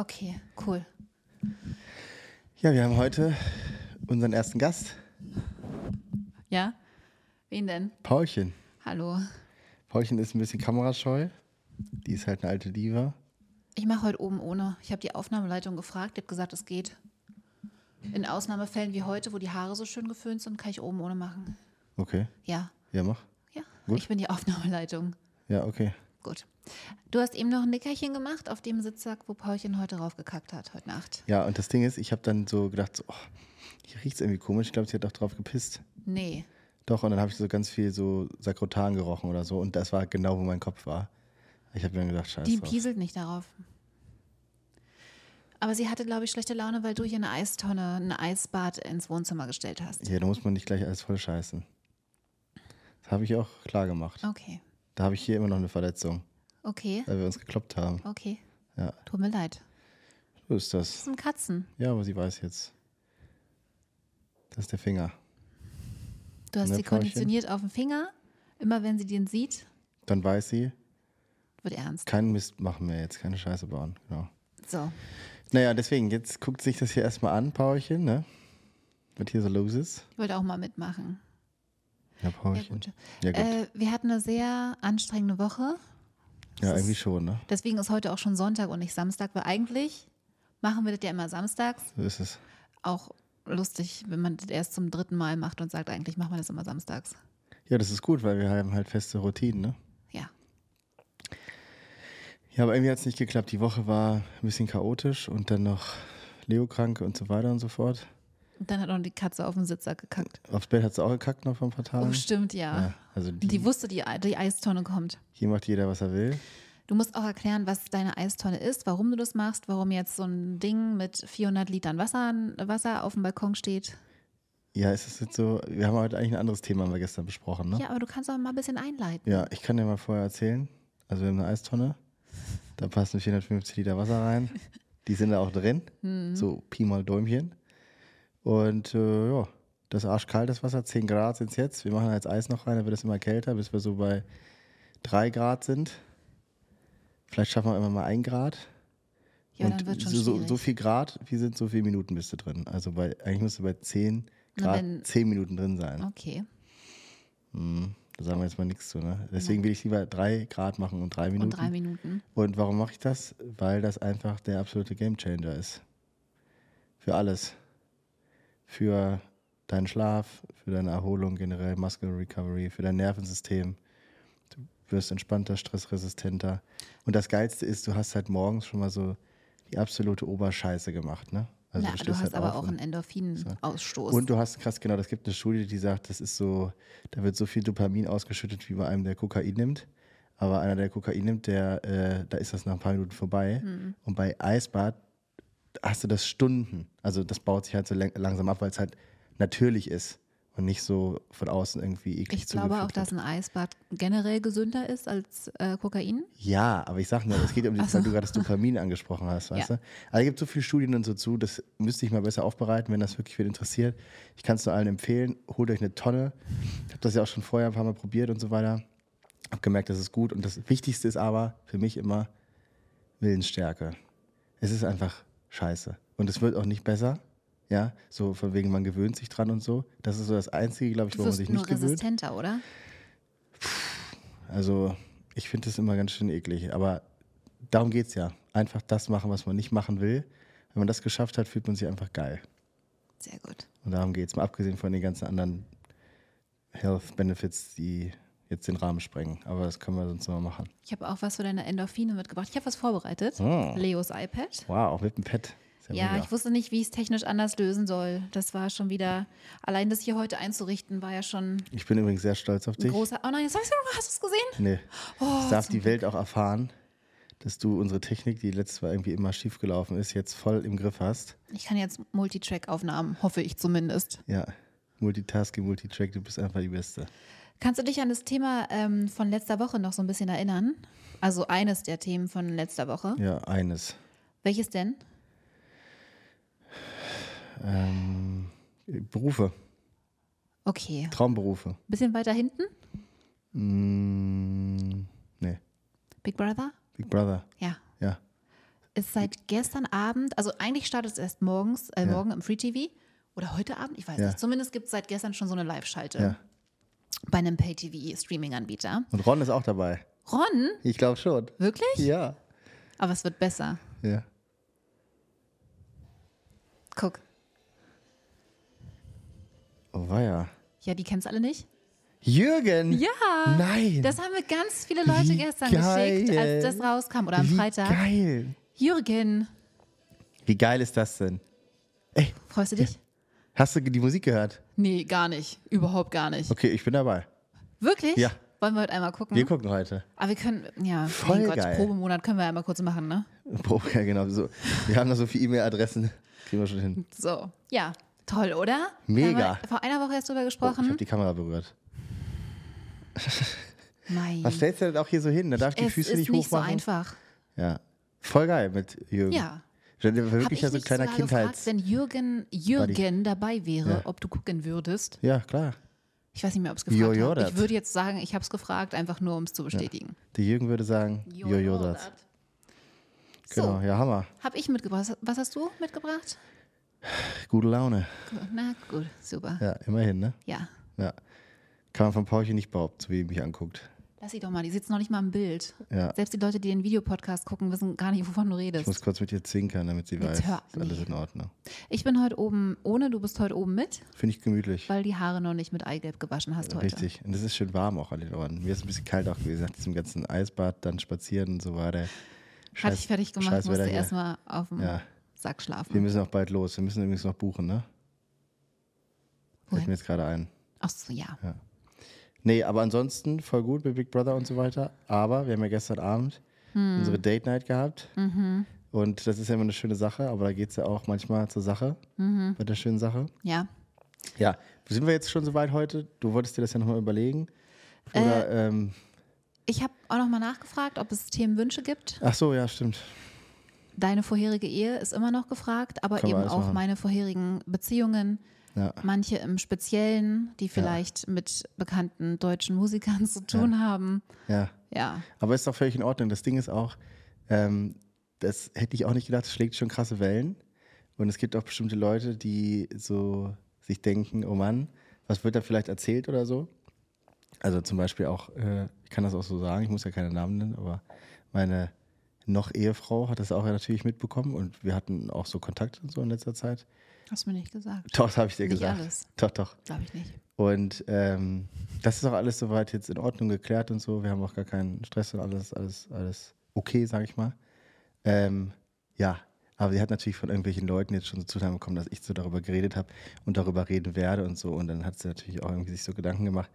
Okay, cool. Ja, wir haben heute unseren ersten Gast, Ja? Wen denn? Paulchen. Hallo. Paulchen ist ein bisschen kamerascheu. Die ist halt eine alte Diva. Ich mache heute oben ohne. Ich habe die Aufnahmeleitung gefragt, die hat gesagt, es geht. In Ausnahmefällen wie heute, wo die Haare so schön geföhnt sind, kann ich oben ohne machen. Okay. Ja. Ja, mach. Ja. Gut. Ich bin die Aufnahmeleitung. Ja, okay. Gut. Du hast eben noch ein Nickerchen gemacht auf dem Sitzsack, wo Paulchen heute raufgekackt hat, heute Nacht. Ja, und das Ding ist, ich habe dann so gedacht, so, oh, hier riecht es irgendwie komisch. Ich glaube, sie hat auch drauf gepisst. Nee. Doch, und dann habe ich so ganz viel so Sakrotan gerochen oder so. Und das war genau, wo mein Kopf war. Ich habe mir dann gedacht, scheiße. Die drauf. pieselt nicht darauf. Aber sie hatte, glaube ich, schlechte Laune, weil du hier eine Eistonne, ein Eisbad ins Wohnzimmer gestellt hast. Ja, da muss man nicht gleich alles voll scheißen. Das habe ich auch klar gemacht. Okay. Da habe ich hier immer noch eine Verletzung, Okay. weil wir uns gekloppt haben. Okay. Ja, Tut mir leid. so ist Das das. sind Katzen. Ja, aber sie weiß jetzt. Das ist der Finger. Du hast sie konditioniert auf den Finger. Immer wenn sie den sieht, Dann weiß sie, wird ernst. keinen Mist machen wir jetzt, keine Scheiße bauen. Genau. So. Naja, deswegen, jetzt guckt sich das hier erstmal an, Paulchen, ne? Was hier so los ist. Ich wollte auch mal mitmachen. Ja, Ja, Paulchen. gut. Ja, gut. Äh, wir hatten eine sehr anstrengende Woche. Ja, irgendwie schon, ne? Deswegen ist heute auch schon Sonntag und nicht Samstag, weil eigentlich machen wir das ja immer samstags. So ist es. Auch lustig, wenn man das erst zum dritten Mal macht und sagt, eigentlich machen wir das immer samstags. Ja, das ist gut, weil wir haben halt feste Routinen, ne? Ja. Ja, aber irgendwie hat es nicht geklappt. Die Woche war ein bisschen chaotisch und dann noch Leo krank und so weiter und so fort. Und dann hat auch die Katze auf den Sitzer gekackt. Aufs Bett hat sie auch gekackt noch vor ein paar Tagen. Oh, stimmt, ja. Ja, also die, die wusste, die, die Eistonne kommt. hier macht jeder, was er will. Du musst auch erklären, was deine Eistonne ist, warum du das machst, warum jetzt so ein Ding mit 400 Litern Wasser, Wasser auf dem Balkon steht. Ja, es ist jetzt so, wir haben heute eigentlich ein anderes Thema haben wir gestern besprochen, ne? Ja, aber du kannst auch mal ein bisschen einleiten. Ja, ich kann dir mal vorher erzählen. Also wir haben eine Eistonne, da passen 450 Liter Wasser rein. Die sind da auch drin, Mhm. so Pi mal Däumchen. Und äh, ja, das ist arschkaltes Wasser, 10 Grad sind es jetzt. Wir machen jetzt Eis noch rein, dann wird es immer kälter, bis wir so bei 3 Grad sind. Vielleicht schaffen wir immer mal 1 Grad. Ja, und dann wird schon so, so, schwierig. so viel Grad, wie sind so viele Minuten bist du drin. Also bei, eigentlich musst du bei 10 Na, Grad wenn- 10 Minuten drin sein. Okay. Mhm. Da sagen wir jetzt mal nichts zu, ne? Deswegen will ich lieber 3 Grad machen und 3 Minuten. Und drei Minuten. Und warum mache ich das? Weil das einfach der absolute Gamechanger ist. Für alles. Für deinen Schlaf, für deine Erholung generell, Muscle Recovery, für dein Nervensystem. Du wirst entspannter, stressresistenter. Und das Geilste ist, du hast halt morgens schon mal so die absolute Oberscheiße gemacht, ne? Also Na, du stehst hast halt aber auch einen Endorphinausstoß. und du hast krass, genau, das gibt eine Studie, die sagt, das ist so, da wird so viel Dopamin ausgeschüttet wie bei einem, der Kokain nimmt. Aber einer, der Kokain nimmt, der, äh, da ist das nach ein paar Minuten vorbei. Mhm. Und bei Eisbad hast du das Stunden. Also das baut sich halt so lang- langsam ab, weil es halt natürlich ist und nicht so von außen irgendwie eklig ich glaube auch, dass ein Eisbad generell gesünder ist als äh, Kokain. Ja, aber ich sag nur, es geht um die, so. weil du gerade das Dopamin angesprochen hast, weißt Ja. du? Also es gibt so viele Studien und so zu, das müsste ich mal besser aufbereiten, wenn das wirklich wen interessiert. Ich kann es nur allen empfehlen, holt euch eine Tonne. Ich habe das ja auch schon vorher ein paar Mal probiert und so weiter. Hab gemerkt, das ist gut. Und das Wichtigste ist aber für mich immer Willensstärke. Es ist einfach scheiße. Und es wird auch nicht besser. Ja, so von wegen, man gewöhnt sich dran und so. Das ist so das Einzige, glaube ich, Du wo man sich nur nicht gewöhnt. resistenter, oder? Also, ich finde das immer ganz schön eklig. Aber darum geht es ja. Einfach das machen, was man nicht machen will. Wenn man das geschafft hat, fühlt man sich einfach geil. Sehr gut. Und darum geht es. Mal abgesehen von den ganzen anderen Health Benefits, die jetzt den Rahmen sprengen. Aber das können wir sonst mal machen. Ich habe auch was für deine Endorphine mitgebracht. Ich habe was vorbereitet. Oh. Leos iPad. Wow, auch mit dem Pad. Ja, mega. ich wusste nicht, wie ich es technisch anders lösen soll. Das war schon wieder, allein das hier heute einzurichten, war ja schon ich bin übrigens sehr stolz auf dich. großer. Oh nein, jetzt hast du hast du es gesehen? Nee. Oh, es darf die Welt auch erfahren, dass du unsere Technik, die letztes Mal irgendwie immer schief gelaufen ist, jetzt voll im Griff hast. Ich kann jetzt Multitrack-Aufnahmen, hoffe ich zumindest. Ja. Multitasking, Multitrack, du bist einfach die Beste. Kannst du dich an das Thema ähm, von letzter Woche noch so ein bisschen erinnern? Also eines der Themen von letzter Woche. Ja, eines. Welches denn? Ähm, Berufe, Okay. Traumberufe. Bisschen weiter hinten? Mm, nee, Big Brother? Big Brother, Ja. ja. ist seit gestern Abend, also eigentlich startet es erst morgens, äh, Ja. morgen im Free TV oder heute Abend, ich weiß Ja. nicht. Zumindest gibt es seit gestern schon so eine Live-Schalte Ja. Bei einem Pay-TV-Streaming-Anbieter. Und Ron ist auch dabei. Ron, Ich glaube schon. wirklich? Ja. Aber es wird besser. Ja. Guck. Oh, war ja. Ja, die kennst alle nicht? Jürgen! Ja. Nein! Das haben mir ganz viele Leute Wie gestern geil. geschickt, als das rauskam oder am Wie Freitag. geil! Jürgen, Wie geil ist das denn? Ey, freust du dich? Hast du die Musik gehört? Nee, gar nicht. Überhaupt gar nicht. Okay, ich bin dabei. Wirklich? Ja. Wollen wir heute einmal gucken? Wir gucken heute. Aber wir können, ja, Voll mein Gott, geil. Probemonat können wir einmal kurz machen, ne? Boah, ja, genau. So. Wir haben noch so viele E-Mail-Adressen. Kriegen wir schon hin. So, ja. Toll, oder? Mega. Vor einer Woche erst drüber Oh, ich gesprochen. habe die Kamera berührt. Nein. Was stellst du denn auch hier so hin? Da darf ich die es Füße ist nicht nicht so hochmachen. einfach. ja. Voll geil mit Jürgen. Ja. Wirklich ich ja so ein kleiner gefragt, wenn Jürgen, Jürgen dabei wäre, Ja. ob du gucken würdest? Ja, klar. Ich weiß nicht mehr, ob es gefragt dat. Ich würde jetzt sagen, ich habe es gefragt, einfach nur, um es zu bestätigen. Der Jürgen würde sagen, Jojo das. dat. Genau, So, ja, Hammer. habe ich mitgebracht. Was hast du mitgebracht? Gute Laune. Na gut, super. Ja, immerhin, ne? Ja. Ja. Kann man von Paulchen nicht behaupten, so wie er mich anguckt. Lass sie doch mal, die sitzen noch nicht mal im Bild. Ja. Selbst die Leute, die den Videopodcast gucken, wissen gar nicht, wovon du Ich redest. muss kurz mit ihr zwinkern, damit sie Jetzt weiß, hör- ist alles in Ordnung. Ich bin heute oben ohne, du bist heute oben mit, Finde ich gemütlich. weil die Haare noch nicht mit Eigelb gewaschen hast heute. Richtig. Und es ist schön warm auch an den Ohren. Mir ist ein bisschen kalt auch gewesen nach diesem ganzen Eisbad, dann spazieren und so weiter. Hatte ich fertig gemacht, Scheiß musste erstmal auf dem Ja. Sack schlafen. Wir müssen auch bald los. Wir müssen übrigens noch buchen, ne? Fällt mir jetzt gerade ein. Ach so, ja. Nee, aber ansonsten voll gut mit Big Brother und so weiter. Aber wir haben ja gestern Abend Hm. unsere Date Night gehabt. Mhm. Und das ist ja immer eine schöne Sache, aber da geht es ja auch manchmal zur Sache. Mhm. Bei der schönen Sache. Ja. Ja, sind wir jetzt schon so weit heute? Du wolltest dir das ja nochmal überlegen? Oder, Äh. ähm, Ich habe auch nochmal nachgefragt, ob es Themenwünsche gibt. ach so, ja, stimmt. Deine vorherige Ehe ist immer noch gefragt, aber wir eben auch machen. meine vorherigen Beziehungen. Ja. Manche im Speziellen, die vielleicht mit bekannten deutschen Musikern zu tun haben. Ja. Ja. Aber ist doch völlig in Ordnung. Das Ding ist auch, ähm, das hätte ich auch nicht gedacht, das schlägt schon krasse Wellen. Und es gibt auch bestimmte Leute, die so sich denken, oh Mann, was wird da vielleicht erzählt oder so. Also zum Beispiel auch, äh, ich kann das auch so sagen, ich muss ja keine Namen nennen, aber meine noch Ehefrau hat das auch natürlich mitbekommen und wir hatten auch so Kontakt und so in letzter Zeit. Hast du mir nicht gesagt. Doch, das habe ich dir Nicht gesagt. alles. Doch, doch. Glaube ich nicht. Und ähm, das ist auch alles soweit jetzt in Ordnung geklärt und so. Wir haben auch gar keinen Stress und alles, alles, alles okay, sage ich mal. Ähm, ja, aber sie hat natürlich von irgendwelchen Leuten jetzt schon so Zuteilung bekommen, dass ich so darüber geredet habe und darüber reden werde und so. Und dann hat sie natürlich auch irgendwie sich so Gedanken gemacht.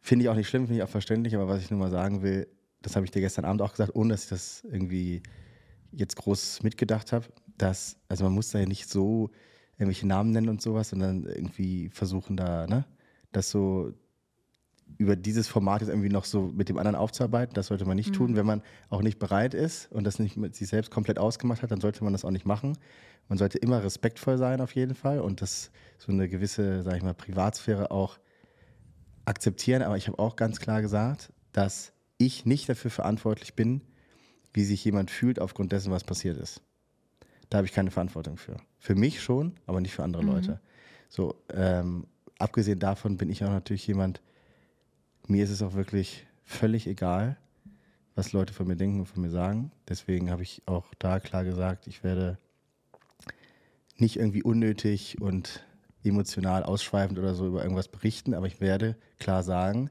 Finde ich auch nicht schlimm, finde ich auch verständlich, aber was ich nur mal sagen will, das habe ich dir gestern Abend auch gesagt, ohne dass ich das irgendwie jetzt groß mitgedacht habe, dass, also man muss da ja nicht so irgendwelche Namen nennen und sowas, sondern irgendwie versuchen da, ne, das so über dieses Format jetzt irgendwie noch so mit dem anderen aufzuarbeiten. Das sollte man nicht tun. Wenn man auch nicht bereit ist und das nicht mit sich selbst komplett ausgemacht hat, dann sollte man das auch nicht machen. Man sollte immer respektvoll sein auf jeden Fall und das so eine gewisse, sage ich mal, Privatsphäre auch akzeptieren. Aber ich habe auch ganz klar gesagt, dass ich nicht dafür verantwortlich bin, wie sich jemand fühlt aufgrund dessen, was passiert ist. Da habe ich keine Verantwortung für. Für mich schon, aber nicht für andere Leute. So, ähm, abgesehen davon bin ich auch natürlich jemand, mir ist es auch wirklich völlig egal, was Leute von mir denken und von mir sagen. Deswegen habe ich auch da klar gesagt, ich werde nicht irgendwie unnötig und emotional ausschweifend oder so über irgendwas berichten, aber ich werde klar sagen,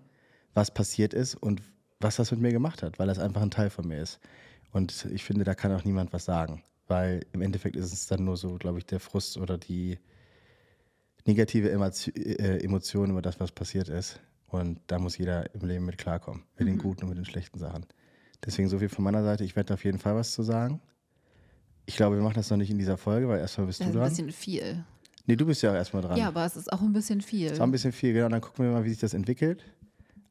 was passiert ist und was das mit mir gemacht hat, weil das einfach ein Teil von mir ist. Und ich finde, da kann auch niemand was sagen, weil im Endeffekt ist es dann nur so, glaube ich, der Frust oder die negative äh, Emotion über das, was passiert ist. Und da muss jeder im Leben mit klarkommen, mit den guten und mit den schlechten Sachen. Deswegen so viel von meiner Seite. Ich werde auf jeden Fall was zu sagen. Ich glaube, wir machen das noch nicht in dieser Folge, weil erstmal bist Das du ist ein dran. bisschen viel. Nee, du bist ja auch erstmal dran. Ja, aber es ist auch ein bisschen viel. Das war ein bisschen viel, genau. Dann gucken wir mal, wie sich das entwickelt.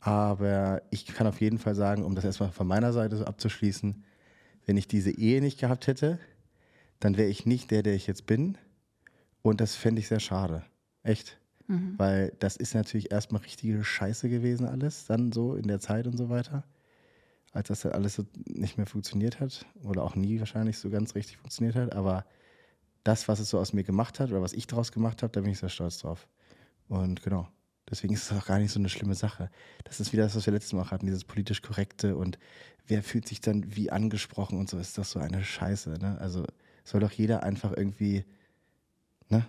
Aber ich kann auf jeden Fall sagen, um das erstmal von meiner Seite so abzuschließen, wenn ich diese Ehe nicht gehabt hätte, dann wäre ich nicht der, der ich jetzt bin. Und das fände ich sehr schade. Echt. Weil das ist natürlich erstmal richtige Scheiße gewesen alles, dann so in der Zeit und so weiter. als das dann alles so nicht mehr funktioniert hat oder auch nie wahrscheinlich so ganz richtig funktioniert hat. Aber das, was es so aus mir gemacht hat oder was ich daraus gemacht habe, da bin ich sehr stolz drauf. Und genau, deswegen ist es auch gar nicht so eine schlimme Sache. Das ist wieder das, was wir letztes Mal hatten, dieses politisch korrekte und wer fühlt sich dann wie angesprochen und so, ist das so eine Scheiße. Ne? Also soll doch jeder einfach irgendwie, ne,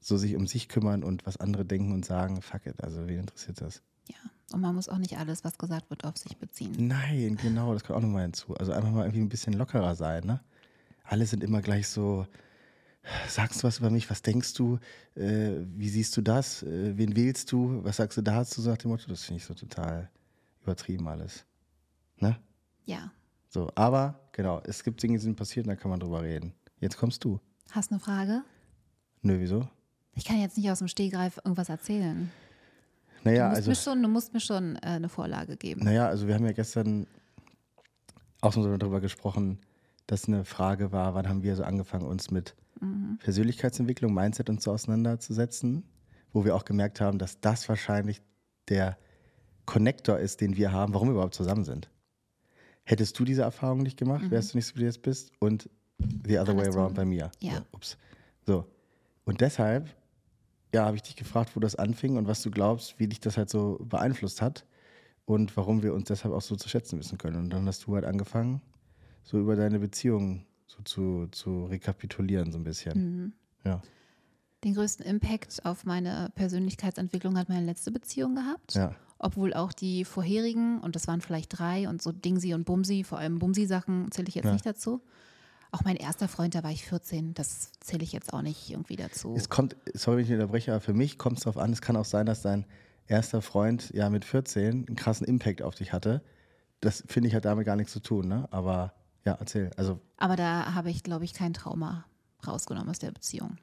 so sich um sich kümmern und was andere denken und sagen, fuck it, also wen interessiert das? Ja, und man muss auch nicht alles, was gesagt wird, auf sich beziehen. Nein, genau, das kommt auch nochmal hinzu. Also einfach mal irgendwie ein bisschen lockerer sein, ne? Alle sind immer gleich so, sagst du was über mich, was denkst du, äh, wie siehst du das, äh, wen wählst du, was sagst du dazu, so nach dem Motto, das finde ich so total übertrieben alles. Ne? Ja. So, aber genau, es gibt Dinge, die sind passiert und da kann man drüber reden. Jetzt kommst du. Hast du eine Frage? Nö, wieso? Ich kann jetzt nicht aus dem Stehgreif irgendwas erzählen. Naja, du, musst also. mir schon, du musst mir schon äh, eine Vorlage geben. Naja, also wir haben ja gestern auch so darüber gesprochen, dass eine Frage war, wann haben wir so angefangen, uns mit Mhm. Persönlichkeitsentwicklung, Mindset und so auseinanderzusetzen, wo wir auch gemerkt haben, dass das wahrscheinlich der Connector ist, den wir haben, warum wir überhaupt zusammen sind. Hättest du diese Erfahrung nicht gemacht, wärst du nicht so, wie du jetzt bist und the other way around bei mir. Ja. So, ups. So. Und deshalb, ja, habe ich dich gefragt, wo das anfing und was du glaubst, wie dich das halt so beeinflusst hat und warum wir uns deshalb auch so zu schätzen wissen können. Und dann hast du halt angefangen, so über deine Beziehung so zu, zu rekapitulieren, so ein bisschen. Mhm. Ja. Den größten Impact auf meine Persönlichkeitsentwicklung hat meine letzte Beziehung gehabt. Ja. Obwohl auch die vorherigen, und das waren vielleicht drei, und so Dingsi und Bumsi, vor allem Bumsi-Sachen zähle ich jetzt Ja. nicht dazu. Auch mein erster Freund, da war ich 14, das zähle ich jetzt auch nicht irgendwie dazu. Es kommt, sorry, wenn ich unterbreche, aber für mich kommt es darauf an, es kann auch sein, dass dein erster Freund ja mit 14 einen krassen Impact auf dich hatte. Das finde ich hat damit gar nichts zu tun, ne? Aber ja, erzähl. Also, Aber da habe ich, glaube ich, kein Trauma rausgenommen aus der Beziehung.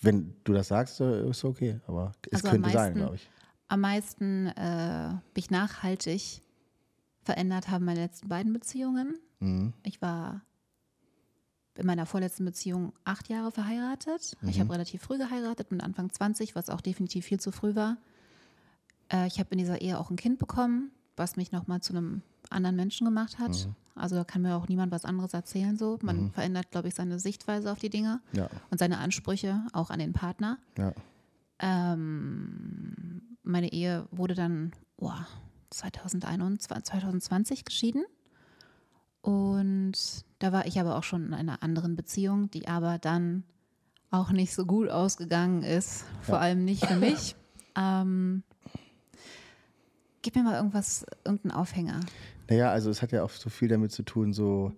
wenn du das sagst, äh, ist okay. Aber es Also könnte sein, meisten- glaube ich. Am meisten äh, mich nachhaltig verändert haben meine letzten beiden Beziehungen. Mhm. Ich war in meiner vorletzten Beziehung acht Jahre verheiratet. Ich Mhm. habe relativ früh geheiratet, mit Anfang 20, was auch definitiv viel zu früh war. Äh, ich habe in dieser Ehe auch ein Kind bekommen, was mich nochmal zu einem anderen Menschen gemacht hat. Mhm. Also da kann mir auch niemand was anderes erzählen. So. Man verändert, glaube ich, seine Sichtweise auf die Dinge Ja, und seine Ansprüche auch an den Partner. ja. Ähm, meine Ehe wurde dann oh, 2021, 2020 geschieden. Und da war ich aber auch schon in einer anderen Beziehung, die aber dann auch nicht so gut ausgegangen ist. Vor Ja. allem nicht für mich. Ähm, gib mir mal irgendwas, irgendeinen Aufhänger. Naja, also es hat ja auch so viel damit zu tun, so,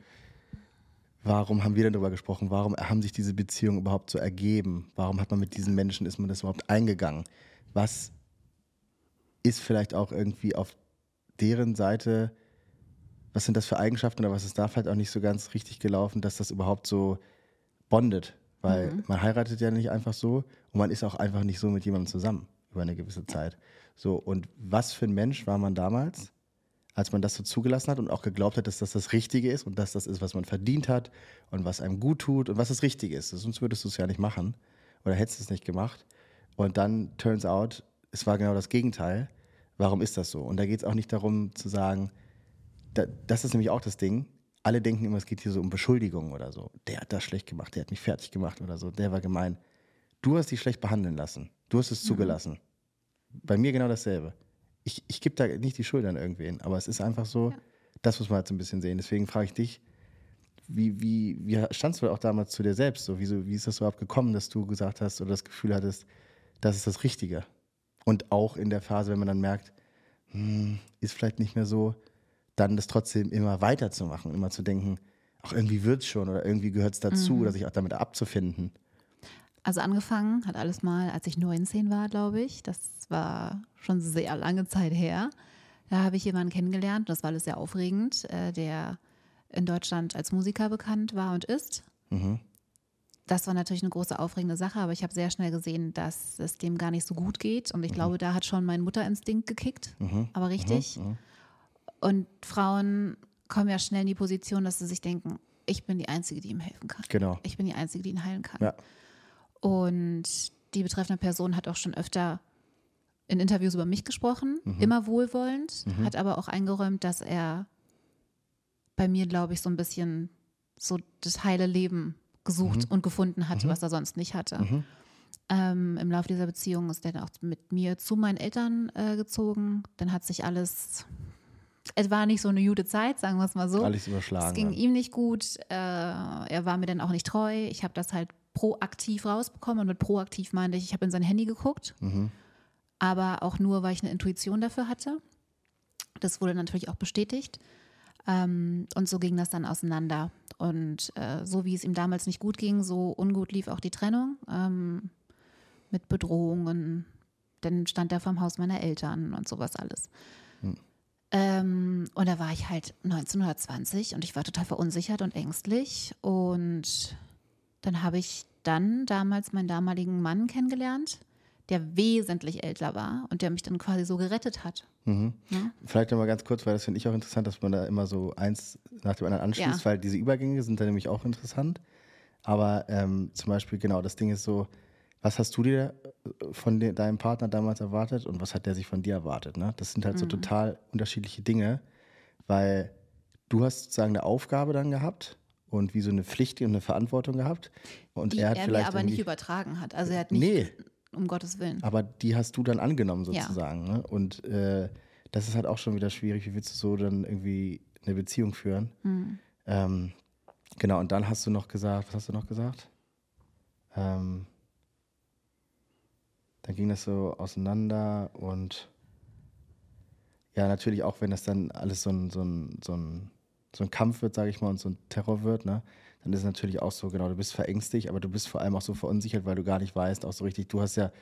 warum haben wir denn darüber gesprochen? Warum haben sich diese Beziehungen überhaupt so ergeben? Warum hat man mit diesen Menschen, ist man das überhaupt eingegangen? Was ist vielleicht auch irgendwie auf deren Seite, was sind das für Eigenschaften oder was ist da vielleicht auch nicht so ganz richtig gelaufen, dass das überhaupt so bondet? Weil man heiratet ja nicht einfach so und man ist auch einfach nicht so mit jemandem zusammen über eine gewisse Zeit. So, und was für ein Mensch war man damals? Als man das so zugelassen hat und auch geglaubt hat, dass das das Richtige ist und dass das ist, was man verdient hat und was einem gut tut und was das Richtige ist. Sonst würdest du es ja nicht machen oder hättest es nicht gemacht. Und dann turns out, es war genau das Gegenteil. Warum ist das so? Und da geht es auch nicht darum zu sagen, da, das ist nämlich auch das Ding. Alle denken immer, es geht hier so um Beschuldigungen oder so. Der hat das schlecht gemacht, der hat mich fertig gemacht oder so, der war gemein. Du hast dich schlecht behandeln lassen. Du hast es zugelassen. Bei mir genau dasselbe. Ich, ich gebe da nicht die Schuld an irgendwen, aber es ist einfach so, Ja. das muss man halt so ein bisschen sehen. Deswegen frage ich dich, wie, wie, wie standst du auch damals zu dir selbst? So, wie, so, wie ist das überhaupt gekommen, dass du gesagt hast oder das Gefühl hattest, das ist das Richtige? Und auch in der Phase, wenn man dann merkt, hm, ist vielleicht nicht mehr so, dann das trotzdem immer weiterzumachen, immer zu denken, auch irgendwie wird es schon oder irgendwie gehört es dazu oder sich auch damit abzufinden. Also angefangen hat alles mal, als ich 19 war, glaube ich. Das war schon sehr lange Zeit her. Da habe ich jemanden kennengelernt, das war alles sehr aufregend, äh, der in Deutschland als Musiker bekannt war und ist. Mhm. Das war natürlich eine große aufregende Sache, aber ich habe sehr schnell gesehen, dass es dem gar nicht so gut geht. Und ich glaube, da hat schon mein Mutterinstinkt gekickt, Mhm. aber richtig. Und Frauen kommen ja schnell in die Position, dass sie sich denken, ich bin die Einzige, die ihm helfen kann. Genau. Ich bin die Einzige, die ihn heilen kann. Ja. Und die betreffende Person hat auch schon öfter in Interviews über mich gesprochen, Mhm. immer wohlwollend, hat aber auch eingeräumt, dass er bei mir, glaube ich, so ein bisschen so das heile Leben gesucht und gefunden hatte, was er sonst nicht hatte. Ähm, Im Laufe dieser Beziehung ist er dann auch mit mir zu meinen Eltern äh, gezogen. Dann hat sich alles, es war nicht so eine gute Zeit, sagen wir es mal so. Alles überschlagen. Es ging ja. ihm nicht gut. Äh, er war mir dann auch nicht treu. Ich habe das halt proaktiv rausbekommen. Und mit proaktiv meinte ich, ich habe in sein Handy geguckt. Aber auch nur, weil ich eine Intuition dafür hatte. Das wurde natürlich auch bestätigt. Ähm, und so ging das dann auseinander. Und äh, so wie es ihm damals nicht gut ging, so ungut lief auch die Trennung. Ähm, mit Bedrohungen. Dann stand er vorm Haus meiner Eltern und sowas alles. Ähm, und da war ich halt 1920 und ich war total verunsichert und ängstlich. Und dann habe ich dann damals meinen damaligen Mann kennengelernt, der wesentlich älter war und der mich dann quasi so gerettet hat. Vielleicht nochmal ganz kurz, weil das finde ich auch interessant, dass man da immer so eins nach dem anderen anschließt, Ja. weil diese Übergänge sind da nämlich auch interessant. Aber ähm, zum Beispiel, genau, das Ding ist so, was hast du dir äh, von de deinem Partner damals erwartet und was hat der sich von dir erwartet? Ne? Das sind halt so total unterschiedliche Dinge, weil du hast sozusagen eine Aufgabe dann gehabt und wie so eine Pflicht und eine Verantwortung gehabt. Und Die er er, hat mir vielleicht aber nicht übertragen hat. Also er hat nicht, Nee. um Gottes Willen. aber die hast du dann angenommen Ja. sozusagen. Ne? Und äh, das ist halt auch schon wieder schwierig. Wie willst du so dann irgendwie eine Beziehung führen? Hm. Ähm, genau, und dann hast du noch gesagt, was hast du noch gesagt? Ähm, dann ging das so auseinander und ja, natürlich auch, wenn das dann alles so ein, so ein, so ein, so ein Kampf wird, sage ich mal, und so ein Terror wird, ne? Dann ist es natürlich auch so, genau, du bist verängstigt, aber du bist vor allem auch so verunsichert, weil du gar nicht weißt, auch so richtig, du hast ja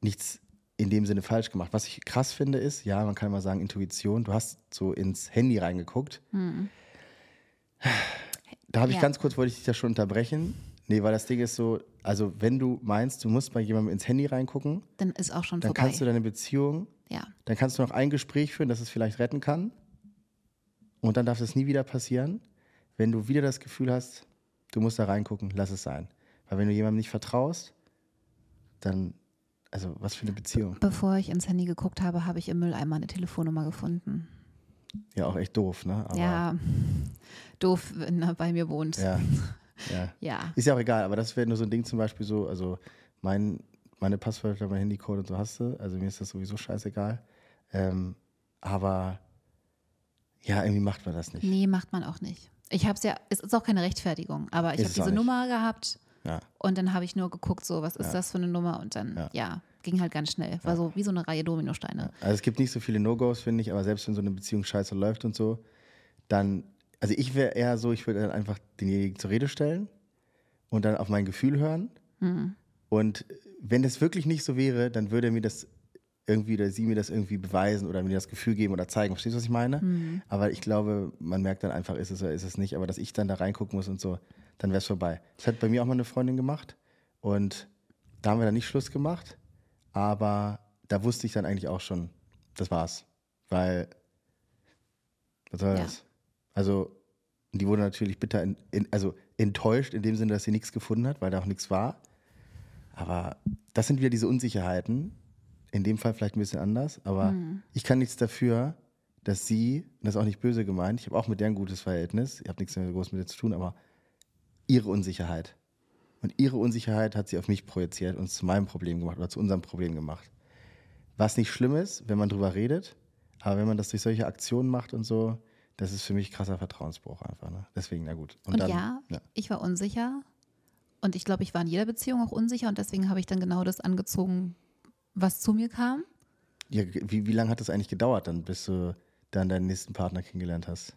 nichts in dem Sinne falsch gemacht. Was ich krass finde, ist, ja, man kann mal sagen, Intuition, du hast so ins Handy reingeguckt. Da habe ich Ja. ganz kurz, wollte ich dich da schon unterbrechen. Nee, weil das Ding ist so, also wenn du meinst, du musst bei jemandem ins Handy reingucken, Dann ist auch schon dann vorbei. kannst du deine Beziehung, ja. dann kannst du noch ein Gespräch führen, das es vielleicht retten kann. Und dann darf es nie wieder passieren. Wenn du wieder das Gefühl hast, du musst da reingucken, lass es sein. Weil wenn du jemandem nicht vertraust, dann, also was für eine Beziehung. Bevor ich ins Handy geguckt habe, habe ich im Mülleimer eine Telefonnummer gefunden. Ja, auch echt doof, ne? Aber, ja, doof, wenn er bei mir wohnt. Ja. ja. Ja. Ist ja auch egal, aber das wäre nur so ein Ding zum Beispiel so, also mein, meine Passwörter, mein Handycode und so hast du, also mir ist das sowieso scheißegal. Ähm, aber ja, irgendwie macht man das nicht. Nee, macht man auch nicht. Ich habe es ja, es ist auch keine Rechtfertigung, aber ich habe diese. Nummer gehabt Ja. und dann habe ich nur geguckt, so, was ist das für eine Nummer und dann, Ja. ja, ging halt ganz schnell. War so wie so eine Reihe Dominosteine. Also es gibt nicht so viele No-Gos, finde ich, aber selbst wenn so eine Beziehung scheiße läuft und so, dann, also ich wäre eher so, ich würde dann einfach denjenigen zur Rede stellen und dann auf mein Gefühl hören. Und wenn das wirklich nicht so wäre, dann würde er mir das irgendwie oder sie mir das irgendwie beweisen oder mir das Gefühl geben oder zeigen. Verstehst du, was ich meine? Aber ich glaube, man merkt dann einfach, ist es oder ist es nicht. Aber dass ich dann da reingucken muss und so, dann wäre es vorbei. Das hat bei mir auch mal eine Freundin gemacht und da haben wir dann nicht Schluss gemacht. Aber da wusste ich dann eigentlich auch schon, das war's. Weil, was soll Ja. das? Also, die wurde natürlich bitter, in, in, also enttäuscht in dem Sinne, dass sie nichts gefunden hat, weil da auch nichts war. Aber das sind wieder diese Unsicherheiten. In dem Fall vielleicht ein bisschen anders, aber ich kann nichts dafür, dass sie, und das ist auch nicht böse gemeint, ich habe auch mit der ein gutes Verhältnis, ich habe nichts mehr groß mit ihr zu tun, aber ihre Unsicherheit. Und ihre Unsicherheit hat sie auf mich projiziert und es zu meinem Problem gemacht oder zu unserem Problem gemacht. Was nicht schlimm ist, wenn man drüber redet, aber wenn man das durch solche Aktionen macht und so, das ist für mich krasser Vertrauensbruch einfach. Ne? Deswegen, na gut. Und dann, ja, ich war unsicher und ich glaube, ich war in jeder Beziehung auch unsicher und deswegen habe ich dann genau das angezogen, was zu mir kam. ja, wie, wie lange hat das eigentlich gedauert, dann, bis du dann deinen nächsten Partner kennengelernt hast?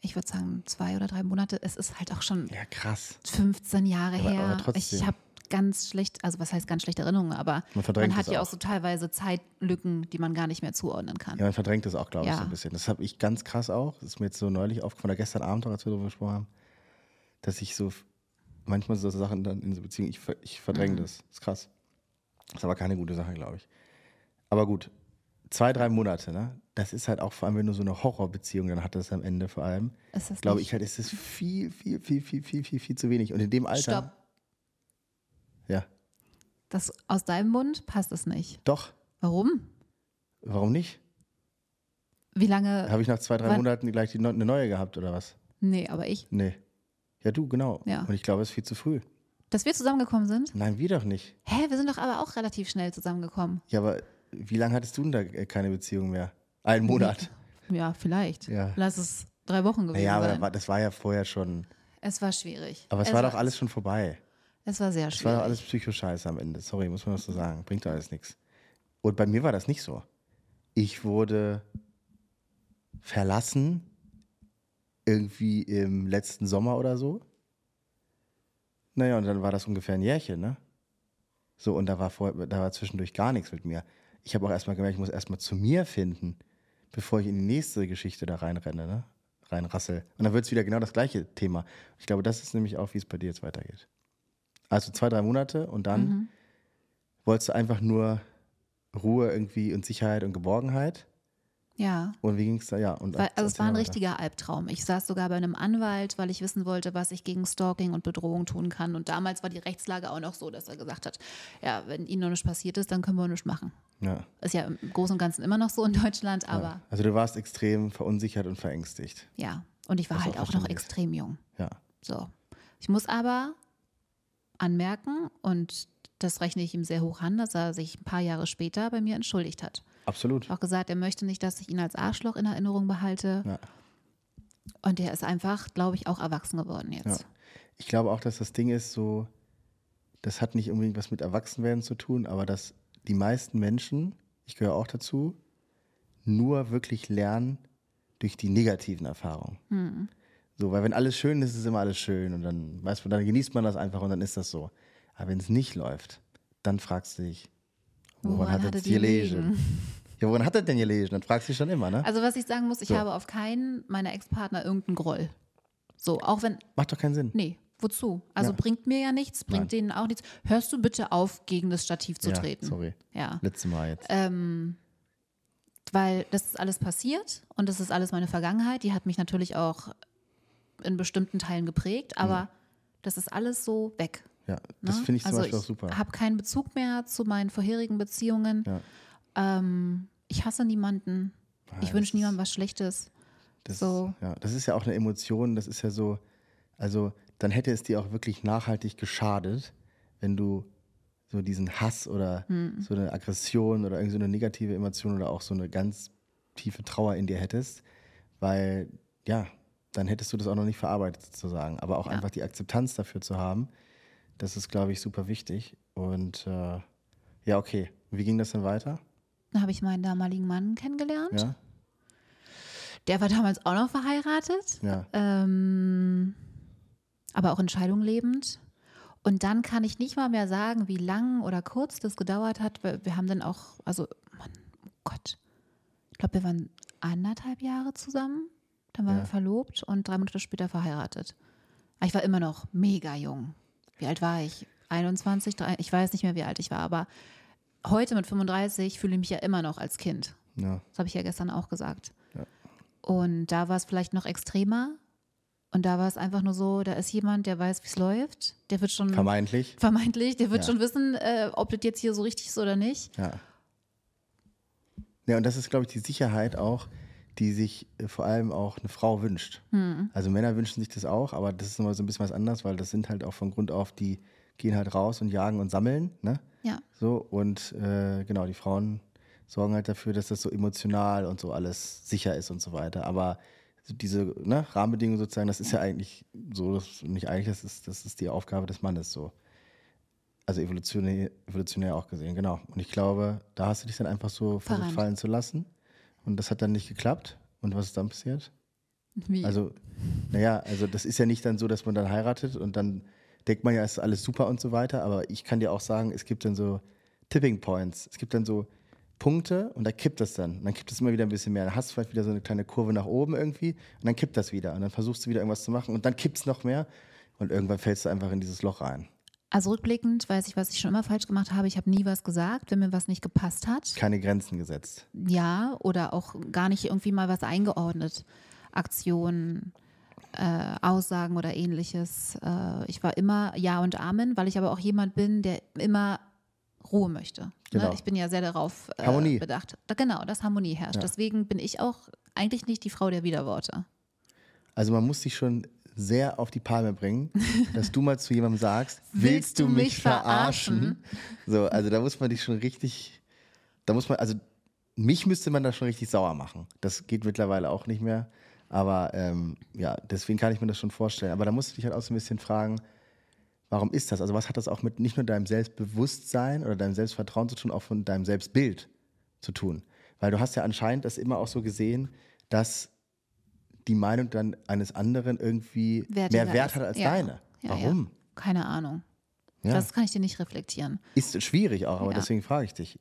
Ich würde sagen, zwei oder drei Monate. Es ist halt auch schon Ja, krass. 15 Jahre Aber- her. aber trotzdem. ich habe ganz schlecht, also was heißt ganz schlechte Erinnerungen, aber Man man hat ja auch. auch so teilweise Zeitlücken, die man gar nicht mehr zuordnen kann. Ja, man verdrängt das auch, glaube ich, Ja. so ein bisschen. Das habe ich ganz krass auch. Das ist mir jetzt so neulich aufgefallen, oder gestern Abend auch, als wir darüber gesprochen haben, dass ich so manchmal so Sachen dann in so Beziehungen, ich, ich verdränge Mhm. das. Das ist krass. Das ist aber keine gute Sache, glaube ich. Aber gut, zwei, drei Monate, ne? Das ist halt auch vor allem, wenn du so eine Horrorbeziehung dann hattest am Ende vor allem, Ist das glaube ich halt, ist es viel, viel, viel, viel, viel, viel, viel zu wenig. Und in dem Alter. Stopp. Ja, Das aus deinem Mund passt es nicht. doch. Warum? Warum nicht? Wie lange? Habe ich nach zwei, drei Monaten gleich die, eine neue gehabt oder was? Nee, aber ich. Nee. Ja, du, genau. Ja. Und ich glaube, es ist viel zu früh. Dass wir zusammengekommen sind? Nein, wir doch nicht. Hä, wir sind doch aber auch relativ schnell zusammengekommen. Ja, aber wie lange hattest du denn da äh, keine Beziehung mehr? Einen Monat. Ja, vielleicht. Ja. Lass es drei Wochen gewesen Ja, aber sein. das war, das war ja vorher schon. es war schwierig. Aber es war doch alles schon vorbei. Es war sehr Es war schwierig. doch alles Psychoscheiße am Ende. Sorry, muss man das so sagen. Bringt doch alles nichts. Und bei mir war das nicht so. Ich wurde verlassen irgendwie im letzten Sommer oder so. Naja, und dann war das ungefähr ein Jährchen, ne? So, und da war, vor, da war zwischendurch gar nichts mit mir. Ich habe auch erstmal gemerkt, ich muss erstmal zu mir finden, bevor ich in die nächste Geschichte da reinrenne, ne? Reinrassel. Und dann wird es wieder genau das gleiche Thema. Ich glaube, das ist nämlich auch, wie es bei dir jetzt weitergeht. Also zwei, drei Monate und dann Mhm. wolltest du einfach nur Ruhe irgendwie und Sicherheit und Geborgenheit. Ja. Und wie ging es da? Ja, und Weil, also es war ein richtiger Albtraum. Ich saß sogar bei einem Anwalt, weil ich wissen wollte, was ich gegen Stalking und Bedrohung tun kann. Und damals war die Rechtslage auch noch so, dass er gesagt hat, ja, wenn Ihnen noch nichts passiert ist, dann können wir nichts machen. Ja. Ist ja im Großen und Ganzen immer noch so in Deutschland, aber ja. Also du warst extrem verunsichert und verängstigt. ja. Und ich war Was halt auch auch noch extrem jung. Ja. So. Ich muss aber anmerken, und das rechne ich ihm sehr hoch an, dass er sich ein paar Jahre später bei mir entschuldigt hat. Absolut. Auch gesagt, er möchte nicht, dass ich ihn als Arschloch in Erinnerung behalte. Ja. Und er ist einfach, glaube ich, auch erwachsen geworden jetzt. Ja. Ich glaube auch, dass das Ding ist so, das hat nicht unbedingt was mit Erwachsenwerden zu tun, aber dass die meisten Menschen, ich gehöre auch dazu, nur wirklich lernen durch die negativen Erfahrungen. Hm. So, weil wenn alles schön ist, ist immer alles schön und dann, weißt du, dann genießt man das einfach und dann ist das so. Aber wenn es nicht läuft, dann fragst du dich, woran, hat hatte es die liegen? Ja, woran hat er denn gelegen? Dann fragst du dich schon immer, ne? Also was ich sagen muss, ich So. habe auf keinen meiner Ex-Partner irgendeinen Groll. So, auch wenn, Macht doch keinen Sinn. nee, wozu? Also Ja. bringt mir ja nichts, bringt Nein. denen auch nichts. Hörst du bitte auf, gegen das Stativ zu ja, treten? sorry. Ja. Letztes Mal jetzt. Ähm, weil das ist alles passiert und das ist alles meine Vergangenheit. Die hat mich natürlich auch in bestimmten Teilen geprägt, aber das ist alles so weg. Ja, das ne? finde ich zum also Beispiel auch super. Ich habe keinen Bezug mehr zu meinen vorherigen Beziehungen. Ja. Ähm, ich hasse niemanden. Ja, ich das wünsche niemandem was Schlechtes. Das, So. ja, das ist ja auch eine Emotion, das ist ja so, also dann hätte es dir auch wirklich nachhaltig geschadet, wenn du so diesen Hass oder Hm. so eine Aggression oder irgend so eine negative Emotion oder auch so eine ganz tiefe Trauer in dir hättest, weil ja, dann hättest du das auch noch nicht verarbeitet sozusagen. Aber auch Ja. einfach die Akzeptanz dafür zu haben, das ist, glaube ich, super wichtig. Und äh, ja, okay. Wie ging das dann weiter? Dann habe ich meinen damaligen Mann kennengelernt. Ja, Der war damals auch noch verheiratet, ja, ähm, aber auch in Scheidung lebend. Und dann kann ich nicht mal mehr sagen, wie lang oder kurz das gedauert hat. Wir haben dann auch, also, Mann, oh Gott, ich glaube, wir waren anderthalb Jahre zusammen. Dann waren Ja. wir verlobt und drei Monate später verheiratet. Ich war immer noch mega jung. Wie alt war ich? 21, 3, ich weiß nicht mehr, wie alt ich war, aber heute mit 35 fühle ich mich ja immer noch als Kind. ja, Das habe ich ja gestern auch gesagt. Ja. Und da war es vielleicht noch extremer. Und da war es einfach nur so, da ist jemand, der weiß, wie es läuft. Der wird schon vermeintlich. vermeintlich, der wird Ja. schon wissen, äh, ob das jetzt hier so richtig ist oder nicht. Ja. Ja, und das ist, glaube ich, die Sicherheit auch, die sich äh, vor allem auch eine Frau wünscht. Hm. Also Männer wünschen sich das auch, aber das ist nochmal so ein bisschen was anderes, weil das sind halt auch von Grund auf, die gehen halt raus und jagen und sammeln, ne? Ja. So, und äh, genau, die Frauen sorgen halt dafür, dass das so emotional und so alles sicher ist und so weiter. Aber diese ne, Rahmenbedingungen sozusagen, das ist ja eigentlich so, das, nicht eigentlich, das ist, das ist die Aufgabe des Mannes so. Also evolutionär, evolutionär auch gesehen, genau. Und ich glaube, da hast du dich dann einfach so versucht fallen zu lassen. Und das hat dann nicht geklappt. Und was ist dann passiert? Wie? Also, naja, also das ist ja nicht dann so, dass man dann heiratet und dann denkt man ja, es ist alles super und so weiter. Aber ich kann dir auch sagen, es gibt dann so Tipping Points. Es gibt dann so Punkte und da kippt das dann. Und dann kippt es immer wieder ein bisschen mehr. Dann hast du vielleicht wieder so eine kleine Kurve nach oben irgendwie und dann kippt das wieder. Und dann versuchst du wieder irgendwas zu machen und dann kippt es noch mehr. Und irgendwann fällst du einfach in dieses Loch rein. Also rückblickend weiß ich, was ich schon immer falsch gemacht habe. Ich habe nie was gesagt, wenn mir was nicht gepasst hat. Keine Grenzen gesetzt. Ja, oder auch gar nicht irgendwie mal was eingeordnet. Aktionen, äh, Aussagen oder ähnliches. Äh, ich war immer Ja und Amen, weil ich aber auch jemand bin, der immer Ruhe möchte. Genau. Ne? Ich bin ja sehr darauf äh, Harmonie. bedacht. Da, genau, dass Harmonie herrscht. Ja. Deswegen bin ich auch eigentlich nicht die Frau der Widerworte. Also man muss dich schon sehr auf die Palme bringen, dass du mal zu jemandem sagst, willst, du mich verarschen? So, also da muss man dich schon richtig, da muss man, also mich müsste man da schon richtig sauer machen. Das geht mittlerweile auch nicht mehr. Aber ähm, ja, deswegen kann ich mir das schon vorstellen. Aber da musst du dich halt auch so ein bisschen fragen, warum ist das? Also was hat das auch mit nicht nur deinem Selbstbewusstsein oder deinem Selbstvertrauen zu tun, auch von deinem Selbstbild zu tun? Weil du hast ja anscheinend das immer auch so gesehen, dass die Meinung dann eines anderen irgendwie Wertiger mehr Wert hat als Ja. deine. Ja, Warum? Keine Ahnung. Das kann ich dir nicht reflektieren. Ist schwierig auch, aber deswegen frage ich dich.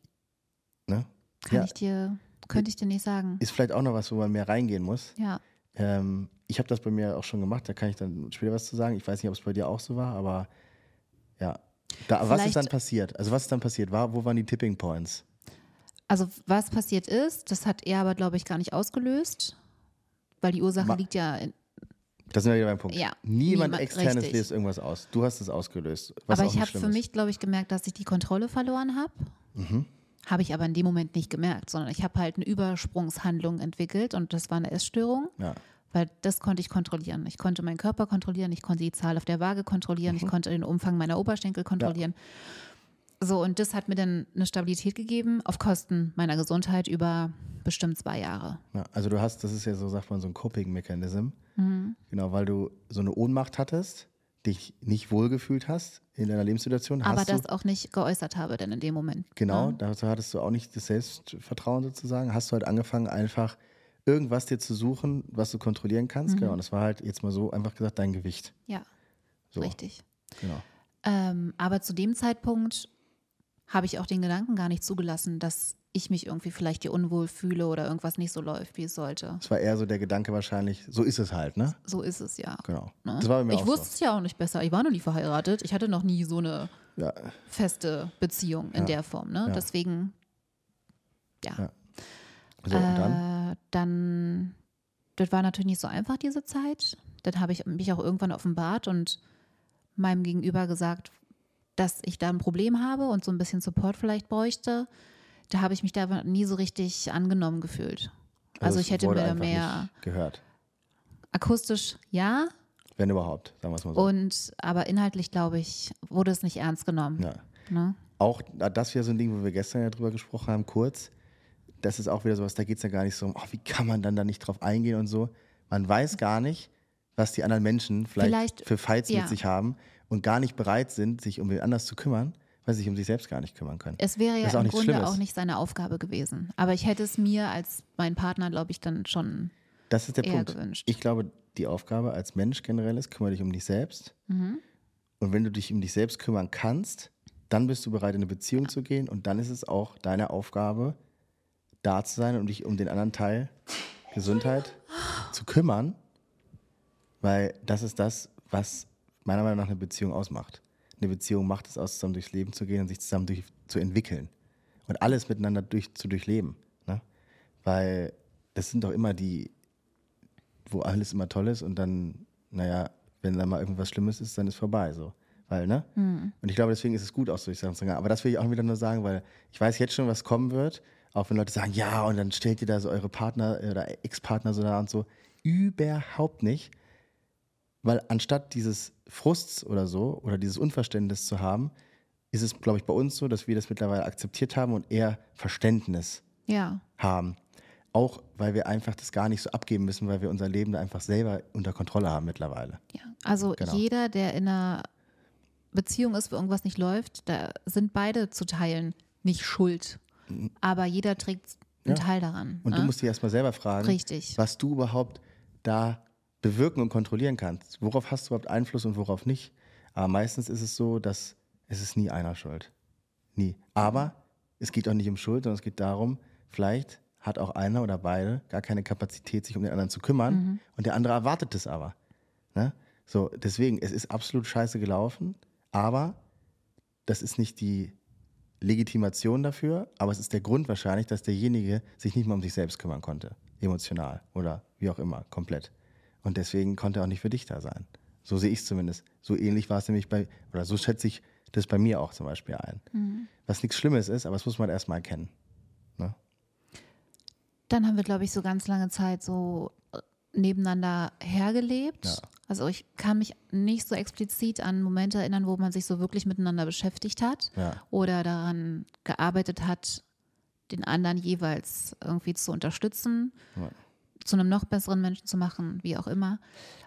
Ne? Kann ich dir, könnte ich dir nicht sagen. Ist vielleicht auch noch was, wo man mehr reingehen muss. Ja. Ähm, ich habe das bei mir auch schon gemacht, da kann ich dann später was zu sagen. Ich weiß nicht, ob es bei dir auch so war, aber ja. Da, was ist dann passiert? Also was ist dann passiert? War, wo waren die Tipping Points? Also was passiert ist, das hat er aber, glaube ich, gar nicht ausgelöst, weil die Ursache Ma- liegt ja in, Da sind wir wieder beim Punkt. Ja, Niemand niemand- externes richtig. löst irgendwas aus. Du hast es ausgelöst. Aber ich habe für mich, glaube ich, gemerkt, dass ich die Kontrolle verloren habe. Mhm. Habe ich aber in dem Moment nicht gemerkt, sondern ich habe halt eine Übersprungshandlung entwickelt und das war eine Essstörung, Ja. weil das konnte ich kontrollieren. Ich konnte meinen Körper kontrollieren, ich konnte die Zahl auf der Waage kontrollieren, Mhm. ich konnte den Umfang meiner Oberschenkel kontrollieren. So, und das hat mir dann eine Stabilität gegeben auf Kosten meiner Gesundheit über bestimmt zwei Jahre. Ja, also du hast, das ist ja so, sagt man, so ein Coping-Mechanism. Mhm. Genau, weil du so eine Ohnmacht hattest, dich nicht wohlgefühlt hast in deiner Lebenssituation. Aber das du, auch nicht geäußert habe, denn in dem Moment. Genau, Ne? dazu hattest du auch nicht das Selbstvertrauen sozusagen. Hast du halt angefangen, einfach irgendwas dir zu suchen, was du kontrollieren kannst. Mhm. Genau, und das war halt jetzt mal so einfach gesagt dein Gewicht. Ja, So, richtig. genau. Ähm, aber zu dem Zeitpunkt habe ich auch den Gedanken gar nicht zugelassen, dass ich mich irgendwie vielleicht hier unwohl fühle oder irgendwas nicht so läuft, wie es sollte. Das war eher so der Gedanke wahrscheinlich, so ist es halt, ne? So ist es ja. Genau. Ne? Das war bei mir ich auch wusste es ja auch nicht besser. Ich war noch nie verheiratet. Ich hatte noch nie so eine so. Ja, feste Beziehung in Ja. der Form. Ne? Ja. Deswegen, ja. Ja. so, und dann? Äh, dann, das war natürlich nicht so einfach, diese Zeit. Dann habe ich mich auch irgendwann offenbart und meinem Gegenüber gesagt, dass ich da ein Problem habe und so ein bisschen Support vielleicht bräuchte. Da habe ich mich da nie so richtig angenommen gefühlt. Also, es ich hätte mir da mehr gehört. akustisch ja Wenn überhaupt, sagen wir es mal so. und aber inhaltlich glaube ich wurde es nicht ernst genommen. ja. Ne? Auch das wäre so ein Ding, wo wir gestern ja drüber gesprochen haben, kurz. Das ist auch wieder sowas, da geht es ja gar nicht so um, ach, wie kann man dann da nicht drauf eingehen und so. Man weiß gar nicht, was die anderen Menschen vielleicht, Vielleicht, für Fights ja. mit sich haben und gar nicht bereit sind, sich um den anders zu kümmern, weil sie sich um sich selbst gar nicht kümmern können. Es wäre ja im Grunde Schlimmes. auch nicht seine Aufgabe gewesen. Aber ich hätte es mir als mein Partner, glaube ich, dann schon. Das ist der eher Punkt. gewünscht. Ich glaube, die Aufgabe als Mensch generell ist, kümmere dich um dich selbst. Mhm. Und wenn du dich um dich selbst kümmern kannst, dann bist du bereit, in eine Beziehung zu gehen. Und dann ist es auch deine Aufgabe, da zu sein und dich um den anderen Teil Gesundheit zu kümmern. Weil das ist das, was meiner Meinung nach eine Beziehung ausmacht. Eine Beziehung macht es aus, zusammen durchs Leben zu gehen und sich zusammen durch, zu entwickeln. Und alles miteinander durch, zu durchleben. Ne? Weil das sind doch immer die, wo alles immer toll ist und dann, naja, wenn da mal irgendwas Schlimmes ist, dann ist vorbei. So. Weil, ne? Und ich glaube, deswegen ist es gut, auch solche Sachen zu sagen. Aber das will ich auch wieder nur sagen, weil ich weiß jetzt schon, was kommen wird. Auch wenn Leute sagen, ja, und dann stellt ihr da so eure Partner oder Ex-Partner so da und so. Überhaupt nicht. Weil anstatt dieses Frusts oder so oder dieses Unverständnis zu haben, ist es, glaube ich, bei uns so, dass wir das mittlerweile akzeptiert haben und eher Verständnis Ja, haben. Auch weil wir einfach das gar nicht so abgeben müssen, weil wir unser Leben da einfach selber unter Kontrolle haben mittlerweile. ja. Also Genau. jeder, der in einer Beziehung ist, wo irgendwas nicht läuft, da sind beide zu teilen nicht schuld. Aber jeder trägt einen Ja. Teil daran. Und ne? du musst dich erstmal selber fragen, Richtig. was du überhaupt da bewirken und kontrollieren kannst. Worauf hast du überhaupt Einfluss und worauf nicht? Aber meistens ist es so, dass es ist nie einer schuld. Nie. Aber es geht auch nicht um Schuld, sondern es geht darum, vielleicht hat auch einer oder beide gar keine Kapazität, sich um den anderen zu kümmern Mhm. und der andere erwartet es aber. Ne? So, deswegen, es ist absolut scheiße gelaufen, aber das ist nicht die Legitimation dafür, aber es ist der Grund wahrscheinlich, dass derjenige sich nicht mal um sich selbst kümmern konnte, emotional oder wie auch immer, komplett. Und deswegen konnte er auch nicht für dich da sein. So sehe ich es zumindest. So ähnlich war es nämlich bei, oder so schätze ich das bei mir auch zum Beispiel ein. Was nichts Schlimmes ist, aber das muss man erstmal erkennen. Ne? Dann haben wir, glaube ich, so ganz lange Zeit so äh, nebeneinander hergelebt. Ja. Also ich kann mich nicht so explizit an Momente erinnern, wo man sich so wirklich miteinander beschäftigt hat Ja. oder daran gearbeitet hat, den anderen jeweils irgendwie zu unterstützen, Ja. Zu einem noch besseren Menschen zu machen, wie auch immer.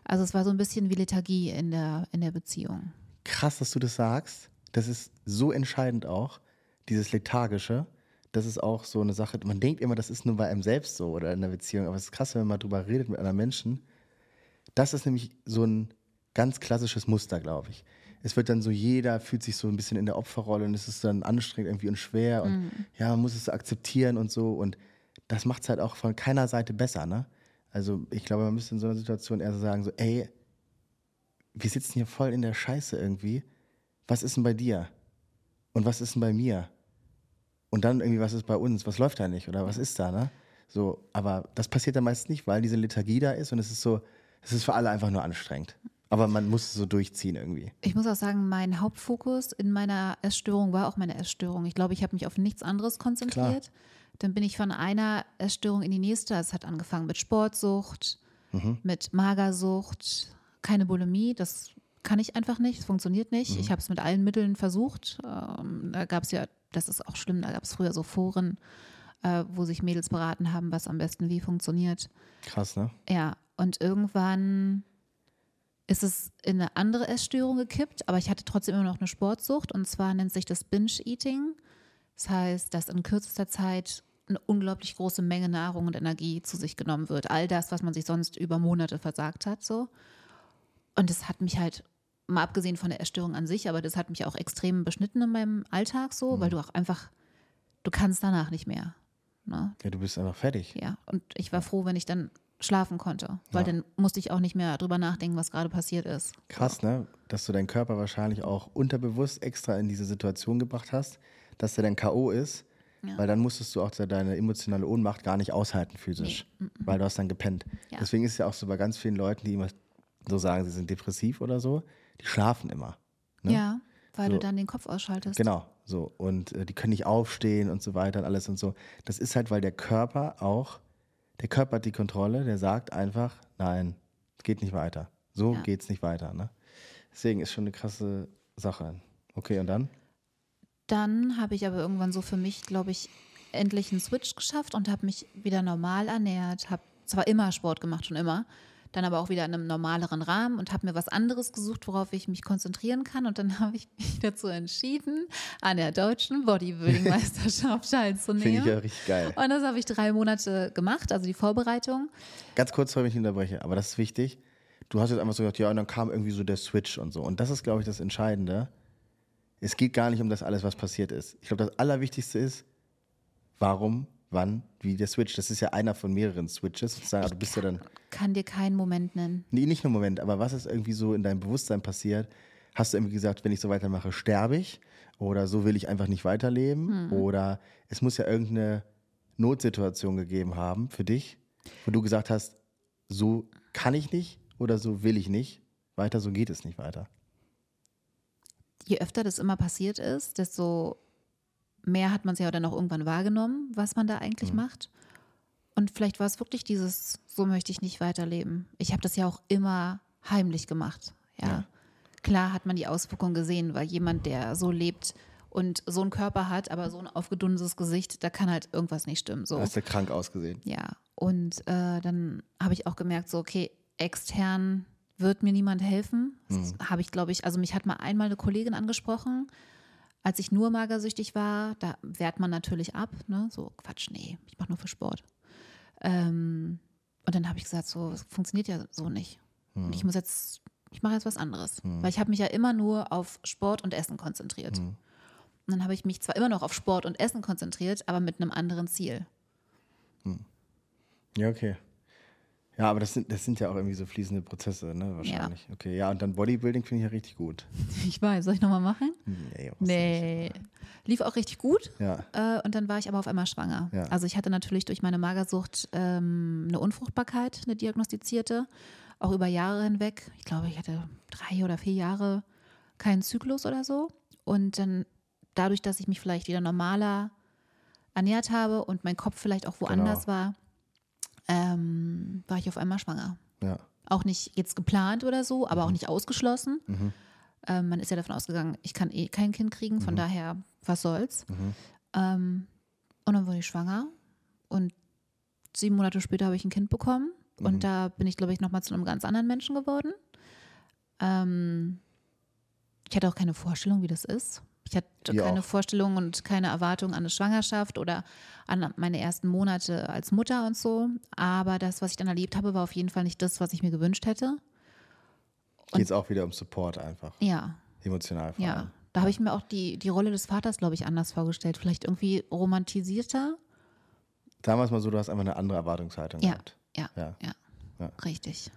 Also es war so ein bisschen wie Lethargie in der, in der Beziehung. Krass, dass du das sagst. Das ist so entscheidend auch, dieses Lethargische. Das ist auch so eine Sache. Man denkt immer, das ist nur bei einem selbst so oder in der Beziehung. Aber es ist krass, wenn man mal drüber redet mit anderen Menschen. Das ist nämlich so ein ganz klassisches Muster, glaube ich. Es wird dann so, jeder fühlt sich so ein bisschen in der Opferrolle und es ist dann anstrengend irgendwie und schwer und ja, man muss es akzeptieren und so. Und das macht es halt auch von keiner Seite besser, ne? Also ich glaube, man müsste in so einer Situation eher so sagen, so, ey, wir sitzen hier voll in der Scheiße irgendwie. Was ist denn bei dir? Und was ist denn bei mir? Und dann irgendwie, was ist bei uns? Was läuft da nicht? Oder was ist da, ne? So, aber das passiert dann meist nicht, weil diese Lethargie da ist und es ist so, es ist für alle einfach nur anstrengend. Aber man muss es so durchziehen irgendwie. Ich muss auch sagen, mein Hauptfokus in meiner Essstörung war auch meine Essstörung. Ich glaube, ich habe mich auf nichts anderes konzentriert. Dann bin ich von einer Essstörung in die nächste. Es hat angefangen mit Sportsucht, mit Magersucht, keine Bulimie. Das kann ich einfach nicht. Es funktioniert nicht. Ich habe es mit allen Mitteln versucht. Ähm, da gab es ja, das ist auch schlimm, da gab es früher so Foren, äh, wo sich Mädels beraten haben, was am besten wie funktioniert. Krass, ne? Ja, und irgendwann ist es in eine andere Essstörung gekippt, aber ich hatte trotzdem immer noch eine Sportsucht und zwar nennt sich das Binge-Eating. Das heißt, dass in kürzester Zeit eine unglaublich große Menge Nahrung und Energie zu sich genommen wird. All das, was man sich sonst über Monate versagt hat, so. Und das hat mich halt, mal abgesehen von der Essstörung an sich, aber das hat mich auch extrem beschnitten in meinem Alltag so, weil du auch einfach, du kannst danach nicht mehr. Ne? Ja, du bist einfach fertig. Ja, und ich war froh, wenn ich dann schlafen konnte, weil Ja. dann musste ich auch nicht mehr drüber nachdenken, was gerade passiert ist. Krass, ne? Dass du deinen Körper wahrscheinlich auch unterbewusst extra in diese Situation gebracht hast, dass der dann K.O. ist, Ja. weil dann musstest du auch deine emotionale Ohnmacht gar nicht aushalten physisch, weil du hast dann gepennt. Ja. Deswegen ist es ja auch so bei ganz vielen Leuten, die immer so sagen, sie sind depressiv oder so, die schlafen immer. Ne? Ja, weil So. du dann den Kopf ausschaltest. Genau, so. Und äh, die können nicht aufstehen und so weiter und alles und so. Das ist halt, weil der Körper auch, der Körper hat die Kontrolle, der sagt einfach, nein, es geht nicht weiter. So Ja. geht's nicht weiter. Ne? Deswegen ist schon eine krasse Sache. Okay, und dann? Dann habe ich aber irgendwann so für mich, glaube ich, endlich einen Switch geschafft und habe mich wieder normal ernährt. Habe zwar immer Sport gemacht, schon immer, dann aber auch wieder in einem normaleren Rahmen und habe mir was anderes gesucht, worauf ich mich konzentrieren kann. Und dann habe ich mich dazu entschieden, an der deutschen Bodybuilding-Meisterschaft Finde ich teilzunehmen. ja richtig geil. Und das habe ich drei Monate gemacht, also die Vorbereitung. Ganz kurz, wenn ich unterbreche, aber das ist wichtig. Du hast jetzt einfach so gesagt, ja, und dann kam irgendwie so der Switch und so. Und das ist, glaube ich, das Entscheidende. Es geht gar nicht um das alles, was passiert ist. Ich glaube, das Allerwichtigste ist, warum, wann, wie der Switch. Das ist ja einer von mehreren Switches sozusagen. Aber du bist ja dann, Kann dir keinen Moment nennen. nee, nicht nur Moment, aber was ist irgendwie so in deinem Bewusstsein passiert? Hast du irgendwie gesagt, wenn ich so weitermache, sterbe ich? Oder so will ich einfach nicht weiterleben? Oder es muss ja irgendeine Notsituation gegeben haben für dich, wo du gesagt hast, so kann ich nicht oder so will ich nicht weiter, so geht es nicht weiter. Je öfter das immer passiert ist, desto mehr hat man es ja dann auch irgendwann wahrgenommen, was man da eigentlich macht. Und vielleicht war es wirklich dieses, so möchte ich nicht weiterleben. Ich habe das ja auch immer heimlich gemacht. Ja. Ja. Klar hat man die Auswirkungen gesehen, weil jemand, der so lebt und so einen Körper hat, aber so ein aufgedunsenes Gesicht, da kann halt irgendwas nicht stimmen. So. Hast du krank ausgesehen. Ja, und äh, dann habe ich auch gemerkt, so, okay, extern wird mir niemand helfen. Das habe ich, glaube ich, also mich hat mal einmal eine Kollegin angesprochen, als ich nur magersüchtig war, da wehrt man natürlich ab, ne? So, Quatsch, nee, ich mache nur für Sport. Ähm, und dann habe ich gesagt, so, es funktioniert ja so nicht. Und ich muss jetzt, ich mache jetzt was anderes. Weil ich habe mich ja immer nur auf Sport und Essen konzentriert. Und dann habe ich mich zwar immer noch auf Sport und Essen konzentriert, aber mit einem anderen Ziel. Ja, okay. Ja, aber das sind, das sind ja auch irgendwie so fließende Prozesse, ne? Wahrscheinlich. Okay, ja, und dann Bodybuilding finde ich ja richtig gut. Ich weiß, soll ich nochmal machen? Nee, Nee. Lief auch richtig gut. Ja. Äh, und dann war ich aber auf einmal schwanger. Ja. Also ich hatte natürlich durch meine Magersucht ähm, eine Unfruchtbarkeit, eine diagnostizierte, auch über Jahre hinweg. Ich glaube, ich hatte drei oder vier Jahre keinen Zyklus oder so. Und dann dadurch, dass ich mich vielleicht wieder normaler ernährt habe und mein Kopf vielleicht auch woanders Genau. war, ähm, war ich auf einmal schwanger. Ja. Auch nicht jetzt geplant oder so, aber Mhm. auch nicht ausgeschlossen. Ähm, man ist ja davon ausgegangen, ich kann eh kein Kind kriegen, Mhm. von daher, was soll's. Ähm, und dann wurde ich schwanger und sieben Monate später habe ich ein Kind bekommen Mhm. und da bin ich, glaube ich, nochmal zu einem ganz anderen Menschen geworden. Ähm, ich hatte auch keine Vorstellung, wie das ist. Ich hatte Wir keine. Vorstellung und keine Erwartung an eine Schwangerschaft oder an meine ersten Monate als Mutter und so. Aber das, was ich dann erlebt habe, war auf jeden Fall nicht das, was ich mir gewünscht hätte. Geht es auch wieder um Support einfach. Ja, Emotional vor allem. ja. Da habe ich mir auch die, die Rolle des Vaters, glaube ich, anders vorgestellt. Vielleicht irgendwie romantisierter. Damals mal so, du hast einfach eine andere Erwartungshaltung Ja, gehabt. ja, Ja. ja, Ja. Richtig.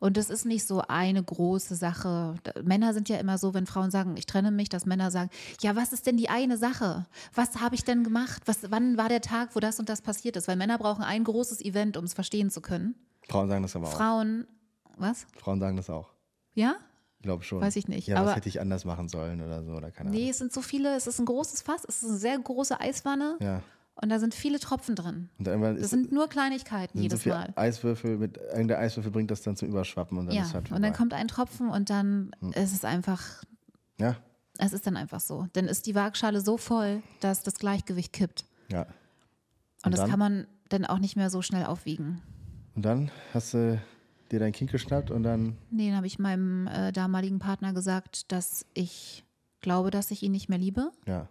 Und das ist nicht so eine große Sache. Männer sind ja immer so, wenn Frauen sagen, ich trenne mich, dass Männer sagen, ja, was ist denn die eine Sache? Was habe ich denn gemacht? Was, wann war der Tag, wo das und das passiert ist? Weil Männer brauchen ein großes Event, um es verstehen zu können. Frauen sagen das aber auch. Frauen, was? Frauen sagen das auch. Ja? Ich glaube schon. Weiß ich nicht, Ja, aber- was hätte ich anders machen sollen oder so oder keine Nee, es sind so viele, es ist ein großes Fass, es ist eine sehr große Eiswanne Ahnung. Ja. Und da sind viele Tropfen drin. Und irgendwann Das sind nur Kleinigkeiten sind so jedes viele Mal. Eiswürfel mit irgendein Eiswürfel bringt das dann zum Überschwappen und dann Ja, ist halt und dann kommt ein Tropfen und dann Hm. ist es einfach Ja, Es ist dann einfach so. Dann ist die Waagschale so voll, dass das Gleichgewicht kippt. ja. Und, Und das dann? kann man dann auch nicht mehr so schnell aufwiegen. Und dann hast du dir dein Kind geschnappt und dann Nee, dann habe ich meinem äh, damaligen Partner gesagt, dass ich glaube, dass ich ihn nicht mehr liebe ja,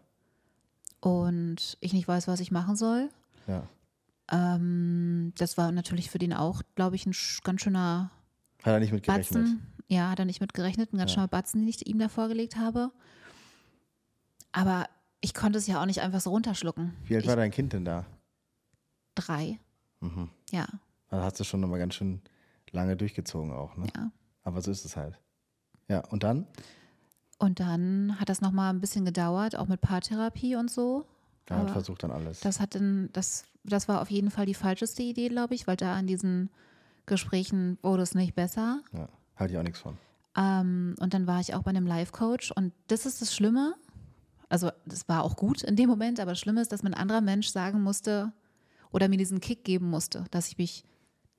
und ich nicht weiß, was ich machen soll. ja. Ähm, das war natürlich für den auch, glaube ich, ein ganz schöner Hat er nicht mit gerechnet. Batzen. Ja, hat er nicht mit gerechnet. Ein ganz Ja. schöner Batzen, den ich ihm da vorgelegt habe. Aber ich konnte es ja auch nicht einfach so runterschlucken. Wie alt ich, war dein Kind denn da? Drei. Mhm. Ja, Also hast du schon nochmal ganz schön lange durchgezogen auch, ne? ja. Aber so ist es halt. Ja, und dann? Und dann hat das nochmal ein bisschen gedauert, auch mit Paartherapie und so. Ja, und Aber versucht dann alles. das hat dann, das, das war auf jeden Fall die falscheste Idee, glaube ich, weil da in diesen Gesprächen wurde es nicht besser. Ja, halte ich auch nichts von. Ähm, und dann war ich auch bei einem Life-Coach und das ist das Schlimme. Also, das war auch gut in dem Moment, aber das Schlimme ist, dass mir ein anderer Mensch sagen musste oder mir diesen Kick geben musste, dass ich mich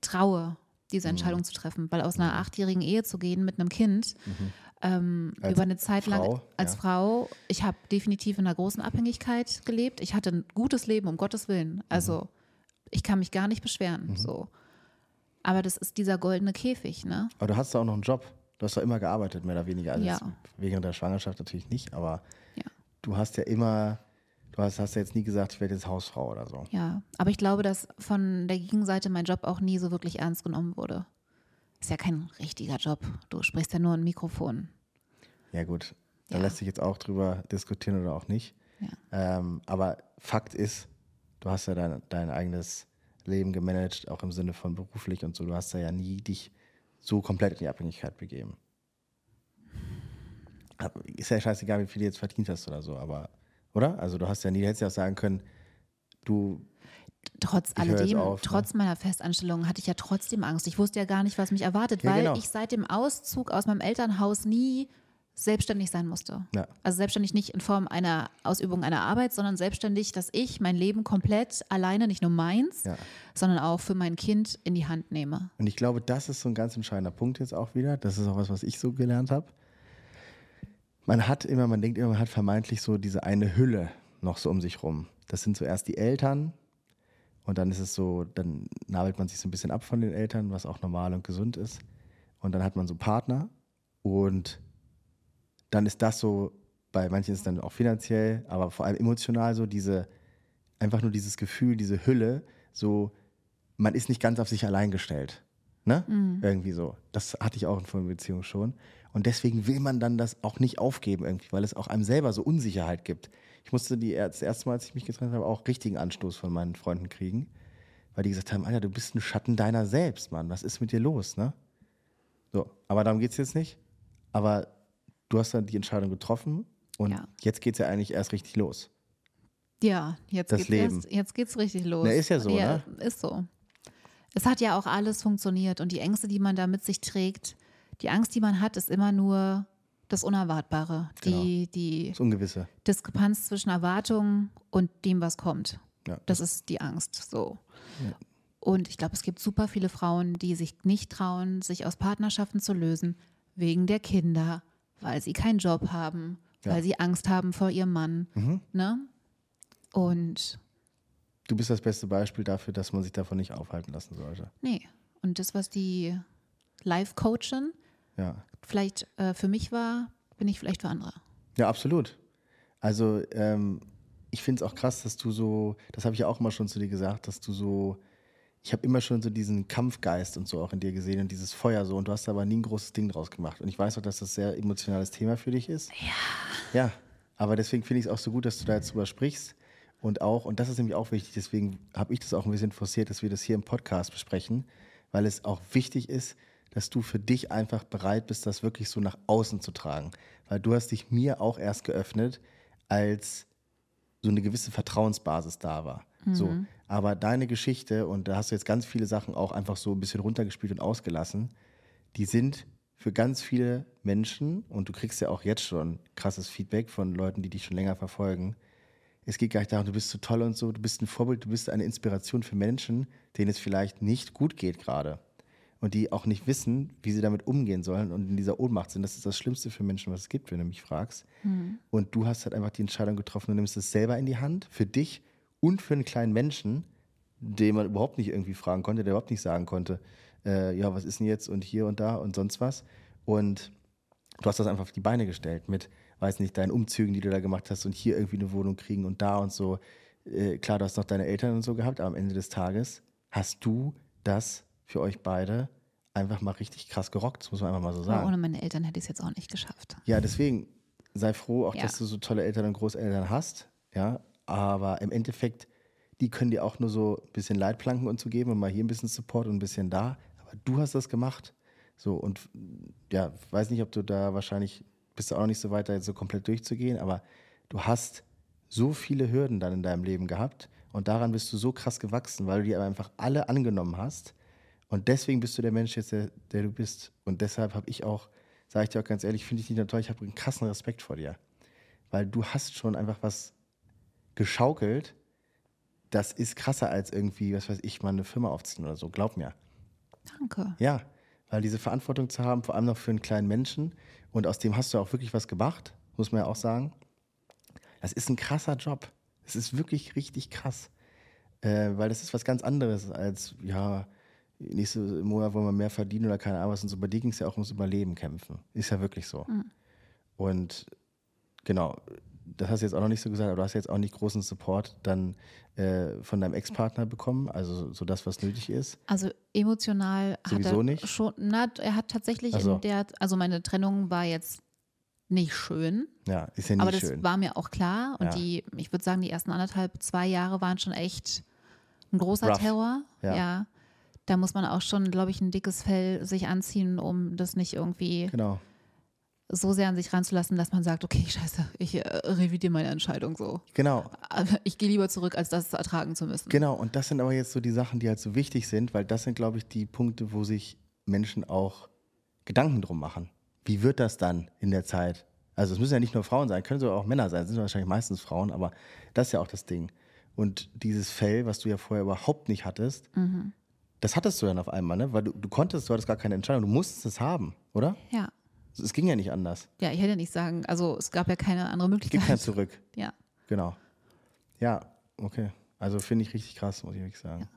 traue, diese Mhm. Entscheidung zu treffen. Weil aus einer achtjährigen Ehe zu gehen mit einem Kind Mhm. Als über eine Zeit lang Frau, als ja. Frau, ich habe definitiv in einer großen Abhängigkeit gelebt. Ich hatte ein gutes Leben, um Gottes Willen. Also, Mhm. ich kann mich gar nicht beschweren. So. Aber das ist dieser goldene Käfig, ne? Aber du hast da auch noch einen Job. Du hast doch immer gearbeitet, mehr oder weniger. Also Ja. während der Schwangerschaft natürlich nicht, aber Ja. du hast ja immer, du hast, hast ja jetzt nie gesagt, ich werde jetzt Hausfrau oder so. Ja, aber ich glaube, dass von der Gegenseite mein Job auch nie so wirklich ernst genommen wurde. Ist ja kein richtiger Job. Du sprichst ja nur ein Mikrofon. Ja, gut. Da Ja. lässt sich jetzt auch drüber diskutieren oder auch nicht. Ja. Ähm, aber Fakt ist, du hast ja dein, dein eigenes Leben gemanagt, auch im Sinne von beruflich und so. Du hast da ja nie dich so komplett in die Abhängigkeit begeben. Ist ja scheißegal, wie viel du jetzt verdient hast oder so, aber, oder? Also du hast ja nie, hättest ja auch sagen können, du, Trotz alledem, auf, ne? trotz meiner Festanstellung hatte ich ja trotzdem Angst. Ich wusste ja gar nicht, was mich erwartet, Ja, weil genau. ich seit dem Auszug aus meinem Elternhaus nie selbstständig sein musste. Ja. Also selbstständig nicht in Form einer Ausübung einer Arbeit, sondern selbstständig, dass ich mein Leben komplett alleine, nicht nur meins, Ja. sondern auch für mein Kind in die Hand nehme. Und ich glaube, das ist so ein ganz entscheidender Punkt jetzt auch wieder. Das ist auch was, was ich so gelernt habe. Man hat immer, man denkt immer, man hat vermeintlich so diese eine Hülle noch so um sich rum. Das sind zuerst die Eltern und dann ist es so, dann nabelt man sich so ein bisschen ab von den Eltern, was auch normal und gesund ist. Und dann hat man so Partner und dann ist das so, bei manchen ist es dann auch finanziell, aber vor allem emotional so diese, einfach nur dieses Gefühl, diese Hülle, so, man ist nicht ganz auf sich allein gestellt. Ne? Irgendwie so. Das hatte ich auch in vorherigen Beziehungen schon. Und deswegen will man dann das auch nicht aufgeben irgendwie, weil es auch einem selber so Unsicherheit gibt. Ich musste die, das erste Mal, als ich mich getrennt habe, auch richtigen Anstoß von meinen Freunden kriegen, weil die gesagt haben, Alter, du bist ein Schatten deiner selbst, Mann. Was ist mit dir los, ne? So, aber darum geht es jetzt nicht. Aber du hast dann die Entscheidung getroffen und Ja. jetzt geht es ja eigentlich erst richtig los. Ja, jetzt Das geht's Leben. Erst, jetzt geht's richtig los. Na, ist ja so, ja, ne? Ist so. Es hat ja auch alles funktioniert und die Ängste, die man da mit sich trägt, die Angst, die man hat, ist immer nur das Unerwartbare, die, die Das Ungewisse. Diskrepanz zwischen Erwartungen und dem, was kommt. Ja. Das ist die Angst. So. Und ich glaube, es gibt super viele Frauen, die sich nicht trauen, sich aus Partnerschaften zu lösen, wegen der Kinder, weil sie keinen Job haben, Ja. weil sie Angst haben vor ihrem Mann. Mhm. Ne? Und Du bist das beste Beispiel dafür, dass man sich davon nicht aufhalten lassen sollte. nee. Und das, was die Life-Coachin Ja. vielleicht äh, für mich war, bin ich vielleicht für andere. Ja, absolut. Also ähm, ich finde es auch krass, dass du so, das habe ich ja auch immer schon zu dir gesagt, dass du so, ich habe immer schon so diesen Kampfgeist und so auch in dir gesehen und dieses Feuer so und du hast aber nie ein großes Ding draus gemacht. Und ich weiß auch, dass das ein sehr emotionales Thema für dich ist. Ja. Ja, aber deswegen finde ich es auch so gut, dass du da jetzt drüber sprichst. Und auch, und das ist nämlich auch wichtig, deswegen habe ich das auch ein bisschen forciert, dass wir das hier im Podcast besprechen, weil es auch wichtig ist, dass du für dich einfach bereit bist, das wirklich so nach außen zu tragen. Weil du hast dich mir auch erst geöffnet, als so eine gewisse Vertrauensbasis da war. So. Aber deine Geschichte, und da hast du jetzt ganz viele Sachen auch einfach so ein bisschen runtergespielt und ausgelassen, die sind für ganz viele Menschen, und du kriegst ja auch jetzt schon krasses Feedback von Leuten, die dich schon länger verfolgen. Es geht gar nicht darum, du bist so toll und so, du bist ein Vorbild, du bist eine Inspiration für Menschen, denen es vielleicht nicht gut geht gerade. Und die auch nicht wissen, wie sie damit umgehen sollen und in dieser Ohnmacht sind. Das ist das Schlimmste für Menschen, was es gibt, wenn du mich fragst. Und du hast halt einfach die Entscheidung getroffen, du nimmst es selber in die Hand, für dich und für einen kleinen Menschen, den man überhaupt nicht irgendwie fragen konnte, der überhaupt nicht sagen konnte, äh, ja, was ist denn jetzt und hier und da und sonst was. Und du hast das einfach auf die Beine gestellt mit, weiß nicht, deinen Umzügen, die du da gemacht hast und hier irgendwie eine Wohnung kriegen und da und so. Äh, klar, du hast noch deine Eltern und so gehabt, aber am Ende des Tages hast du das für euch beide einfach mal richtig krass gerockt, das muss man einfach mal so Aber sagen. ohne meine Eltern hätte ich es jetzt auch nicht geschafft. Ja, deswegen sei froh, auch Ja. dass du so tolle Eltern und Großeltern hast. Ja, aber im Endeffekt, die können dir auch nur so ein bisschen Leitplanken und so geben und mal hier ein bisschen Support und ein bisschen da. Aber du hast das gemacht. So und ja, weiß nicht, ob du da wahrscheinlich bist du auch noch nicht so weit, da jetzt so komplett durchzugehen, aber du hast so viele Hürden dann in deinem Leben gehabt und daran bist du so krass gewachsen, weil du die aber einfach alle angenommen hast. Und deswegen bist du der Mensch jetzt, der, der du bist. Und deshalb habe ich auch, sage ich dir auch ganz ehrlich, finde ich dich natürlich, ich habe einen krassen Respekt vor dir. Weil du hast schon einfach was geschaukelt, das ist krasser als irgendwie, was weiß ich, mal eine Firma aufziehen oder so. Glaub mir. Danke. Ja, weil diese Verantwortung zu haben, vor allem noch für einen kleinen Menschen, und aus dem hast du auch wirklich was gemacht, muss man ja auch sagen. Das ist ein krasser Job. Es ist wirklich richtig krass. Äh, weil das ist was ganz anderes als, ja, nächsten Monat wollen wir mehr verdienen oder keine Ahnung was. Und so bei dir ging es ja auch ums Überleben kämpfen. Ist ja wirklich so. Und genau, das hast du jetzt auch noch nicht so gesagt, aber du hast jetzt auch nicht großen Support dann äh, von deinem Ex-Partner bekommen, also so das, was nötig ist. Also emotional hat Sowieso er nicht? schon, na, er hat tatsächlich Ach so. in der, also meine Trennung war jetzt nicht schön, Ja, ist ja nicht aber das schön. war mir auch klar und Ja. die, ich würde sagen, die ersten anderthalb, zwei Jahre waren schon echt ein großer Rough. Terror. Ja. Ja. Da muss man auch schon, glaube ich, ein dickes Fell sich anziehen, um das nicht irgendwie Genau. so sehr an sich ranzulassen, dass man sagt, okay, scheiße, ich äh, revidiere meine Entscheidung so. Genau, Ich gehe lieber zurück, als das ertragen zu müssen. genau. Und das sind aber jetzt so die Sachen, die halt so wichtig sind, weil das sind, glaube ich, die Punkte, wo sich Menschen auch Gedanken drum machen. Wie wird das dann in der Zeit? Also es müssen ja nicht nur Frauen sein, können sogar auch Männer sein, es sind wahrscheinlich meistens Frauen, aber das ist ja auch das Ding. Und dieses Fell, was du ja vorher überhaupt nicht hattest, das hattest du dann auf einmal, ne? Weil du, du konntest, du hattest gar keine Entscheidung, du musstest es haben, oder? Ja. Es ging ja nicht anders. Ja, ich hätte nicht sagen, also es gab ja keine andere Es gibt kein Möglichkeit. Zurück. Ja. Genau. Ja, okay. Also finde ich richtig krass, muss ich wirklich sagen.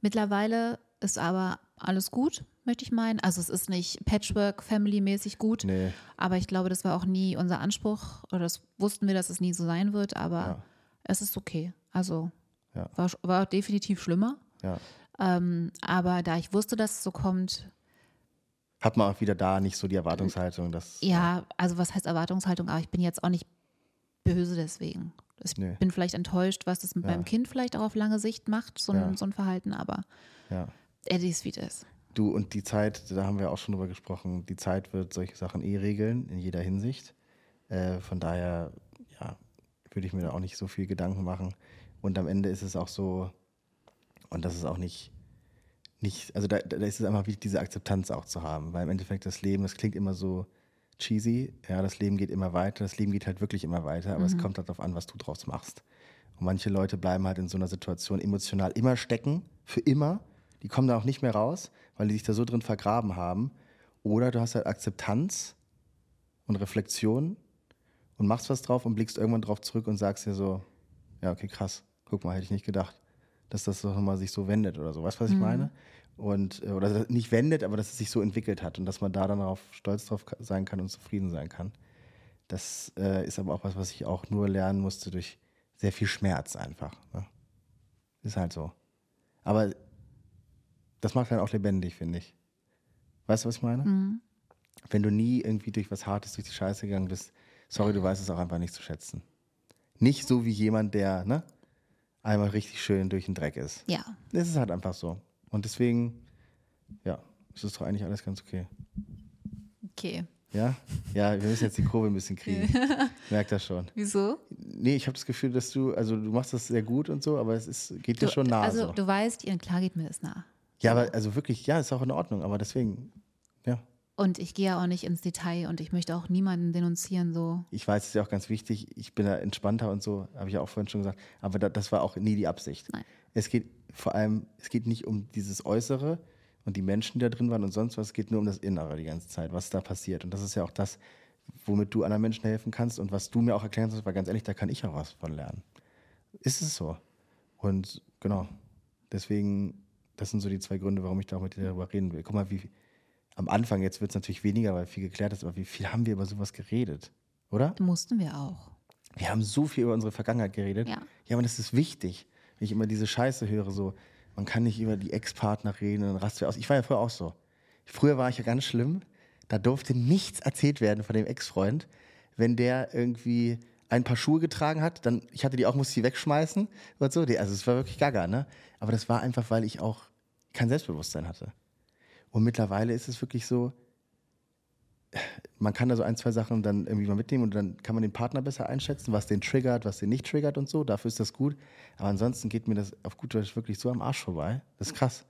Mittlerweile ist aber alles gut, möchte ich meinen. Also es ist nicht Patchwork-Family-mäßig gut, Nee, aber ich glaube, das war auch nie unser Anspruch oder das wussten wir, dass es nie so sein wird, aber Ja. es ist okay. Also Ja. war, war definitiv schlimmer. ja. Ähm, aber da ich wusste, dass es so kommt, Hat man auch wieder da nicht so die Erwartungshaltung, dass. ja, also was heißt Erwartungshaltung, aber ich bin jetzt auch nicht böse deswegen. Ich Nee. bin vielleicht enttäuscht, was das mit Ja. meinem Kind vielleicht auch auf lange Sicht macht, so ein, Ja. so ein Verhalten, aber Ja. Eddie ist wie ist. Du und die Zeit, da haben wir auch schon drüber gesprochen, die Zeit wird solche Sachen eh regeln, in jeder Hinsicht. Äh, von daher, ja, würde ich mir da auch nicht so viel Gedanken machen. Und am Ende ist es auch so, und das ist auch nicht, nicht also da, da ist es einfach wichtig, diese Akzeptanz auch zu haben. Weil im Endeffekt das Leben, das klingt immer so cheesy, ja, das Leben geht immer weiter, das Leben geht halt wirklich immer weiter, aber es kommt halt darauf an, was du draus machst. Und manche Leute bleiben halt in so einer Situation emotional immer stecken, für immer, Die kommen da auch nicht mehr raus, weil die sich da so drin vergraben haben. Oder du hast halt Akzeptanz und Reflexion und machst was drauf und blickst irgendwann drauf zurück und sagst dir so, ja, okay, krass, guck mal, hätte ich nicht gedacht, dass das doch mal sich so wendet oder so. Weißt du, was ich meine? Und, äh, oder nicht wendet, aber dass es sich so entwickelt hat und dass man da dann darauf stolz drauf sein kann und zufrieden sein kann. Das äh, ist aber auch was, was ich auch nur lernen musste durch sehr viel Schmerz einfach. Ne? Ist halt so. Aber das macht dann auch lebendig, finde ich. Weißt du, was ich meine? Wenn du nie irgendwie durch was Hartes, durch die Scheiße gegangen bist, sorry, du weißt es auch einfach nicht zu schätzen. Nicht so wie jemand, der ne, einmal richtig schön durch den Dreck ist. Ja. Es ist halt einfach so. Und deswegen, ja, ist es doch eigentlich alles ganz okay. Okay. Ja? Ja, wir müssen jetzt die Kurve ein bisschen kriegen. Merkt das schon. Wieso? Nee, ich habe das Gefühl, dass du, also du machst das sehr gut und so, aber es ist, geht dir schon nah. also so. du weißt, klar geht mir das nah. Ja, aber also wirklich, ja, ist auch in Ordnung, aber deswegen. Und ich gehe ja auch nicht ins Detail und ich möchte auch niemanden denunzieren so. Ich weiß, es ist ja auch ganz wichtig, ich bin da entspannter und so, habe ich ja auch vorhin schon gesagt, aber da, das war auch nie die Absicht. Nein. Es geht vor allem, es geht nicht um dieses Äußere und die Menschen, die da drin waren und sonst was, es geht nur um das Innere die ganze Zeit, was da passiert. Und das ist ja auch das, womit du anderen Menschen helfen kannst und was du mir auch erklären kannst, weil ganz ehrlich, da kann ich auch was von lernen. Ist es so. Und genau, deswegen, das sind so die zwei Gründe, warum ich da auch mit dir darüber reden will. Guck mal, wie am Anfang, jetzt wird es natürlich weniger, weil viel geklärt ist, aber wie viel haben wir über sowas geredet, oder? Mussten wir auch. Wir haben so viel über unsere Vergangenheit geredet. Ja. ja, aber das ist wichtig. Wenn ich immer diese Scheiße höre, so, man kann nicht über die Ex-Partner reden und dann rast du aus. Ich war ja früher auch so. Früher war ich ja ganz schlimm. Da durfte nichts erzählt werden von dem Ex-Freund. Wenn der irgendwie ein paar Schuhe getragen hat, dann, ich hatte die auch, musste die wegschmeißen und so. Also es war wirklich gaga, ne? Aber das war einfach, weil ich auch kein Selbstbewusstsein hatte. Und mittlerweile ist es wirklich so, man kann da so ein, zwei Sachen dann irgendwie mal mitnehmen und dann kann man den Partner besser einschätzen, was den triggert, was den nicht triggert und so. Dafür ist das gut. Aber ansonsten geht mir das auf gut Deutsch wirklich so am Arsch vorbei. Das ist krass.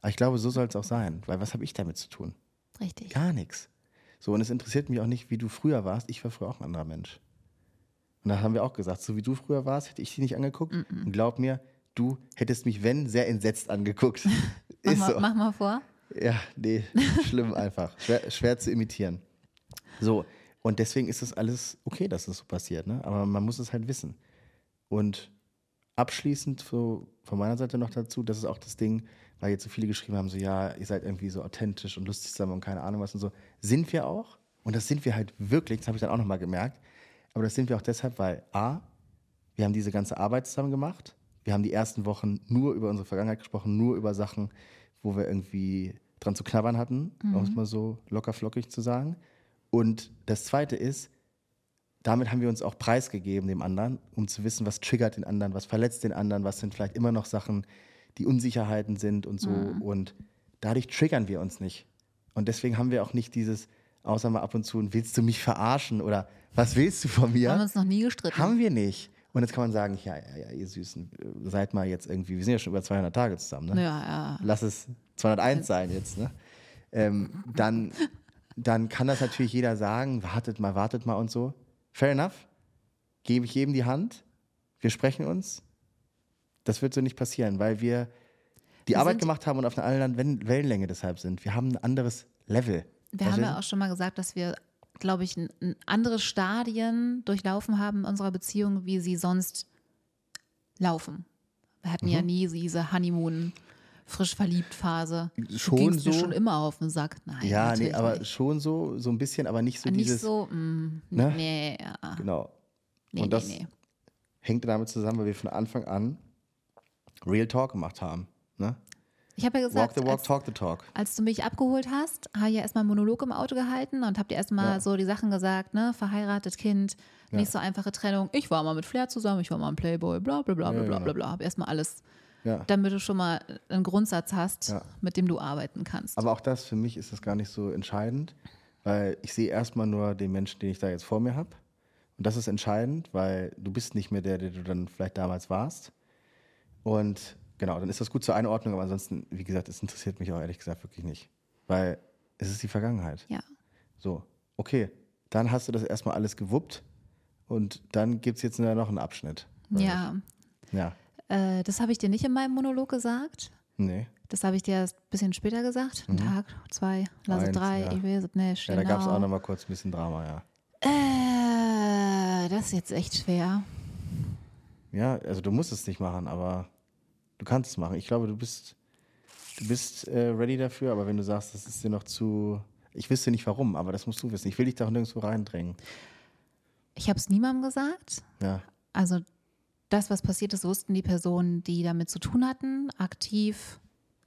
Aber ich glaube, so soll es auch sein, weil was habe ich damit zu tun? Richtig. Gar nichts. So, und es interessiert mich auch nicht, wie du früher warst. Ich war früher auch ein anderer Mensch. Und da haben wir auch gesagt, so wie du früher warst, hätte ich dich nicht angeguckt. Und glaub mir, du hättest mich, wenn, sehr entsetzt angeguckt. Mach, mal, so. mach mal vor. Ja, nee, schlimm einfach. Schwer, schwer zu imitieren. So, und deswegen ist das alles okay, dass das so passiert, ne? Aber man muss es halt wissen. Und abschließend so von meiner Seite noch dazu, das ist auch das Ding, weil jetzt so viele geschrieben haben, so ja, ihr seid irgendwie so authentisch und lustig zusammen und keine Ahnung was und so. Sind wir auch. Und das sind wir halt wirklich, das habe ich dann auch nochmal gemerkt. Aber das sind wir auch deshalb, weil A, wir haben diese ganze Arbeit zusammen gemacht. Wir haben die ersten Wochen nur über unsere Vergangenheit gesprochen, nur über Sachen, wo wir irgendwie dran zu knabbern hatten, um es mal so locker flockig zu sagen. Und das Zweite ist, damit haben wir uns auch preisgegeben dem anderen, um zu wissen, was triggert den anderen, was verletzt den anderen, was sind vielleicht immer noch Sachen, die Unsicherheiten sind und so. Und dadurch triggern wir uns nicht. Und deswegen haben wir auch nicht dieses, außer mal ab und zu, willst du mich verarschen oder was willst du von mir? Haben uns noch nie gestritten. Haben wir nicht. Und jetzt kann man sagen, ja, ja, ja, ihr Süßen, äh, seid mal jetzt irgendwie, wir sind ja schon über 200 Tage zusammen, ne? ja, ja. Lass es 201 sein jetzt, ne? Ähm, dann, dann kann das natürlich jeder sagen, wartet mal, wartet mal und so. Fair enough. Gebe ich jedem die Hand. Wir sprechen uns. Das wird so nicht passieren, weil wir die Wir Arbeit gemacht haben und auf einer anderen Wellenlänge deshalb sind. Wir haben ein anderes Level. Wir haben ja auch schon mal gesagt, dass wir, glaube ich, andere Stadien durchlaufen haben in unserer Beziehung, wie sie sonst laufen. Wir hatten Mhm. ja nie diese Honeymoon, frisch verliebt Phase. Schon so. schon immer auf den Sack. Nein, ja, nee, aber nicht. schon so, so ein bisschen, aber nicht so nicht dieses. so, mm, ne? nee, ja. Genau. nee, und das nee, nee. hängt damit zusammen, weil wir von Anfang an Real Talk gemacht haben. Ich habe ja Walk gesagt, the walk, als, talk the talk. als du mich abgeholt hast, habe ich ja erstmal einen Monolog im Auto gehalten und habe dir erstmal Ja. so die Sachen gesagt, ne, verheiratet, Kind, nicht so einfache Trennung. Ich war mal mit Flair zusammen, ich war mal ein Playboy, bla bla bla bla Ja, bla genau. bla bla. Habe erstmal alles, Ja. damit du schon mal einen Grundsatz hast, Ja. mit dem du arbeiten kannst. Aber auch das, für mich ist das gar nicht so entscheidend, weil ich sehe erstmal nur den Menschen, den ich da jetzt vor mir habe. Und das ist entscheidend, weil du bist nicht mehr der, der du dann vielleicht damals warst. Und genau, dann ist das gut zur Einordnung, aber ansonsten, wie gesagt, es interessiert mich auch ehrlich gesagt wirklich nicht. Weil es ist die Vergangenheit. ja. So, okay, dann hast du das erstmal alles gewuppt und dann gibt es jetzt nur noch einen Abschnitt. Ja? Ja, äh, das habe ich dir nicht in meinem Monolog gesagt. nee. Das habe ich dir erst ein bisschen später gesagt. Ein Tag, zwei, lasse Mhm. Drei, ja. ich weiß es nicht. Ja, da gab es auch noch mal kurz ein bisschen Drama, ja. Äh, das ist jetzt echt schwer. Ja, also du musst es nicht machen, aber du kannst es machen. Ich glaube, du bist, du bist äh, ready dafür, aber wenn du sagst, das ist dir noch zu. Ich wüsste nicht warum, aber das musst du wissen. Ich will dich da auch nirgendwo reindrängen. Ich habe es niemandem gesagt. Ja. Also das, was passiert ist, wussten die Personen, die damit zu tun hatten, aktiv,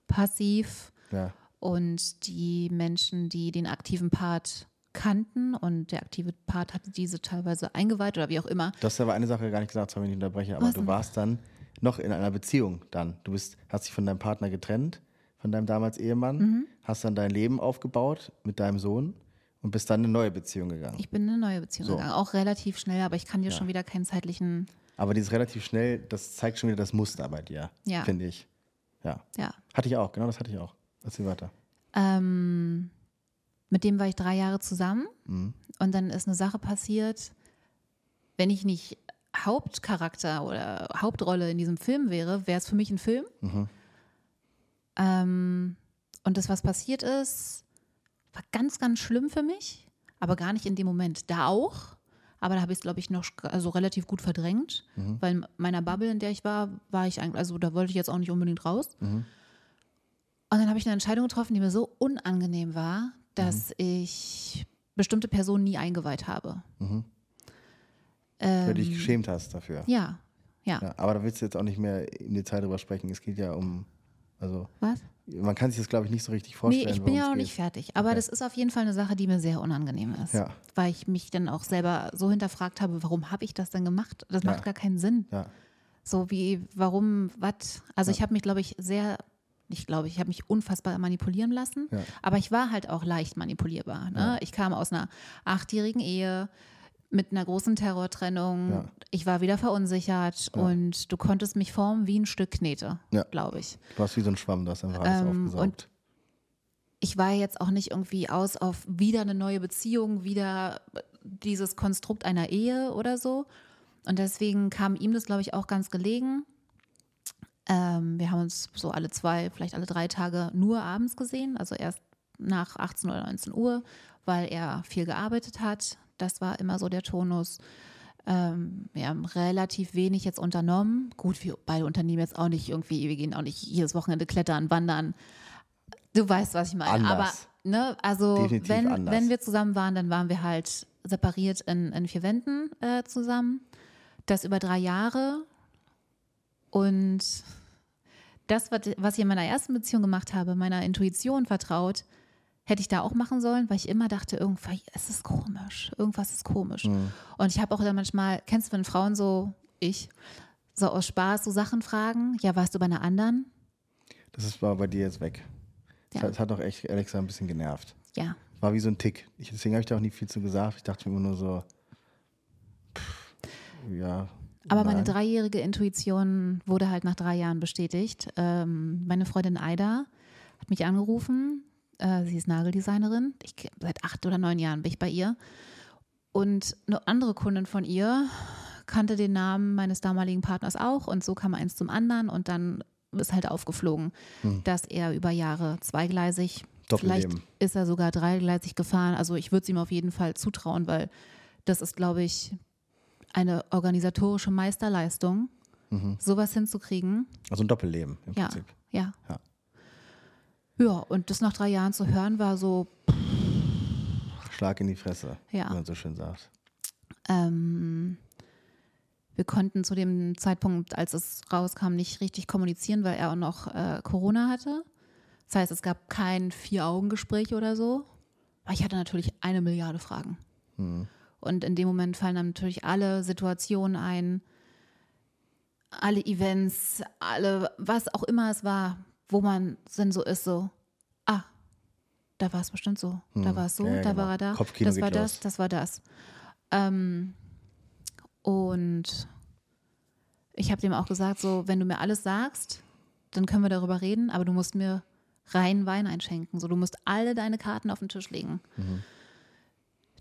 passiv Ja. und die Menschen, die den aktiven Part kannten und der aktive Part hatte diese teilweise eingeweiht oder wie auch immer. Du hast aber eine Sache gar nicht gesagt, sorry, wenn ich unterbreche, aber Was du warst dann noch in einer Beziehung dann. Du bist, hast dich von deinem Partner getrennt, von deinem damals Ehemann, Mhm. hast dann dein Leben aufgebaut mit deinem Sohn und bist dann in eine neue Beziehung gegangen. Ich bin in eine neue Beziehung So. gegangen, auch relativ schnell, aber ich kann dir Ja. schon wieder keinen zeitlichen, aber dieses relativ schnell, das zeigt schon wieder das Muster bei dir, Ja. finde ich. Ja. ja. Hatte ich auch, genau das hatte ich auch. Erzähl weiter. Ähm, mit dem war ich drei Jahre zusammen Mhm. und dann ist eine Sache passiert, wenn ich nicht Hauptcharakter oder Hauptrolle in diesem Film wäre, wäre es für mich ein Film. Mhm. Ähm, und das, was passiert ist, war ganz, ganz schlimm für mich, aber gar nicht in dem Moment. Da auch, aber da habe ich es, glaube ich, noch also relativ gut verdrängt, Mhm. weil in meiner Bubble, in der ich war, war ich eigentlich, also da wollte ich jetzt auch nicht unbedingt raus. Mhm. Und dann habe ich eine Entscheidung getroffen, die mir so unangenehm war, dass ich bestimmte Personen nie eingeweiht habe. Mhm. Weil du dich Ähm, geschämt hast dafür. ja, ja, Ja, aber da willst du jetzt auch nicht mehr im Detail drüber sprechen. Es geht ja um, also Was? man kann sich das, glaube ich, nicht so richtig Nee, vorstellen. ich bin ja auch es nicht geht. fertig. Aber Okay. das ist auf jeden Fall eine Sache, die mir sehr unangenehm ist. Ja. Weil ich mich dann auch selber so hinterfragt habe, warum habe ich das denn gemacht? Das Ja. macht gar keinen Sinn. Ja, So wie, warum, was? Also ich habe mich, glaube ich, sehr, ich glaube, ich habe mich unfassbar manipulieren lassen. Ja. Aber ich war halt auch leicht manipulierbar. Ne? Ja. Ich kam aus einer achtjährigen Ehe mit einer großen Terrortrennung. Ja. Ich war wieder verunsichert Ja. und du konntest mich formen wie ein Stück Knete, Ja. glaube ich. du warst wie so ein Schwamm, du hast einfach alles Ähm, aufgesaugt. ich war jetzt auch nicht irgendwie aus auf wieder eine neue Beziehung, wieder dieses Konstrukt einer Ehe oder so. Und deswegen kam ihm das, glaube ich, auch ganz gelegen. Ähm, wir haben uns so alle zwei, vielleicht alle drei Tage nur abends gesehen, also erst nach 18 oder 19 Uhr, weil er viel gearbeitet hat. Das war immer so der Tonus. Ähm, wir haben relativ wenig jetzt unternommen. Gut, wir beide unternehmen jetzt auch nicht irgendwie, wir gehen auch nicht jedes Wochenende klettern, wandern. Du weißt, was ich meine. Anders. Aber, ne, also, Definitiv wenn, anders. wenn wir zusammen waren, dann waren wir halt separiert in, in vier Wänden äh, zusammen. Das über drei Jahre. Und das, was was ich in meiner ersten Beziehung gemacht habe, meiner Intuition vertraut, hätte ich da auch machen sollen, weil ich immer dachte, irgendwas, es ist komisch, irgendwas ist komisch. Mhm. Und ich habe auch dann manchmal, kennst du, wenn Frauen so, ich, so aus Spaß so Sachen fragen, ja, warst du bei einer anderen? Das ist, war bei dir jetzt weg. Das, Ja. hat, das hat auch echt gesagt ein bisschen genervt. Ja, War wie so ein Tick. Ich, deswegen habe ich da auch nicht viel zu gesagt. Ich dachte mir immer nur so, pff, ja. Aber meine nein. dreijährige Intuition wurde halt nach drei Jahren bestätigt. Ähm, meine Freundin Aida hat mich angerufen. Äh, sie ist Nageldesignerin. Ich, seit acht oder neun Jahren bin ich bei ihr. Und eine andere Kundin von ihr kannte den Namen meines damaligen Partners auch. Und so kam eins zum anderen. Und dann ist halt aufgeflogen, Hm. dass er über Jahre zweigleisig, vielleicht ist er sogar dreigleisig gefahren. Also ich würde es ihm auf jeden Fall zutrauen, weil das ist, glaube ich, eine organisatorische Meisterleistung, Mhm. sowas hinzukriegen. Also ein Doppelleben im Ja, Prinzip. ja. Ja. Ja, und das nach drei Jahren zu hören, war so, Schlag in die Fresse, Ja. wie man so schön sagt. ähm, wir konnten zu dem Zeitpunkt, als es rauskam, nicht richtig kommunizieren, weil er auch noch äh, Corona hatte. Das heißt, es gab kein Vier-Augen-Gespräch oder so. Aber ich hatte natürlich eine Milliarde Fragen. Mhm. Und in dem Moment fallen dann natürlich alle Situationen ein, alle Events, alle, was auch immer es war, wo man dann so ist, so, ah, da war es bestimmt so, da Hm. war es so, Ja, da genau. war er da, Kopfkino das war das, das war das. Ähm, und ich habe dem auch gesagt, so, wenn du mir alles sagst, dann können wir darüber reden, aber du musst mir rein Wein einschenken. So, du musst alle deine Karten auf den Tisch legen. Mhm.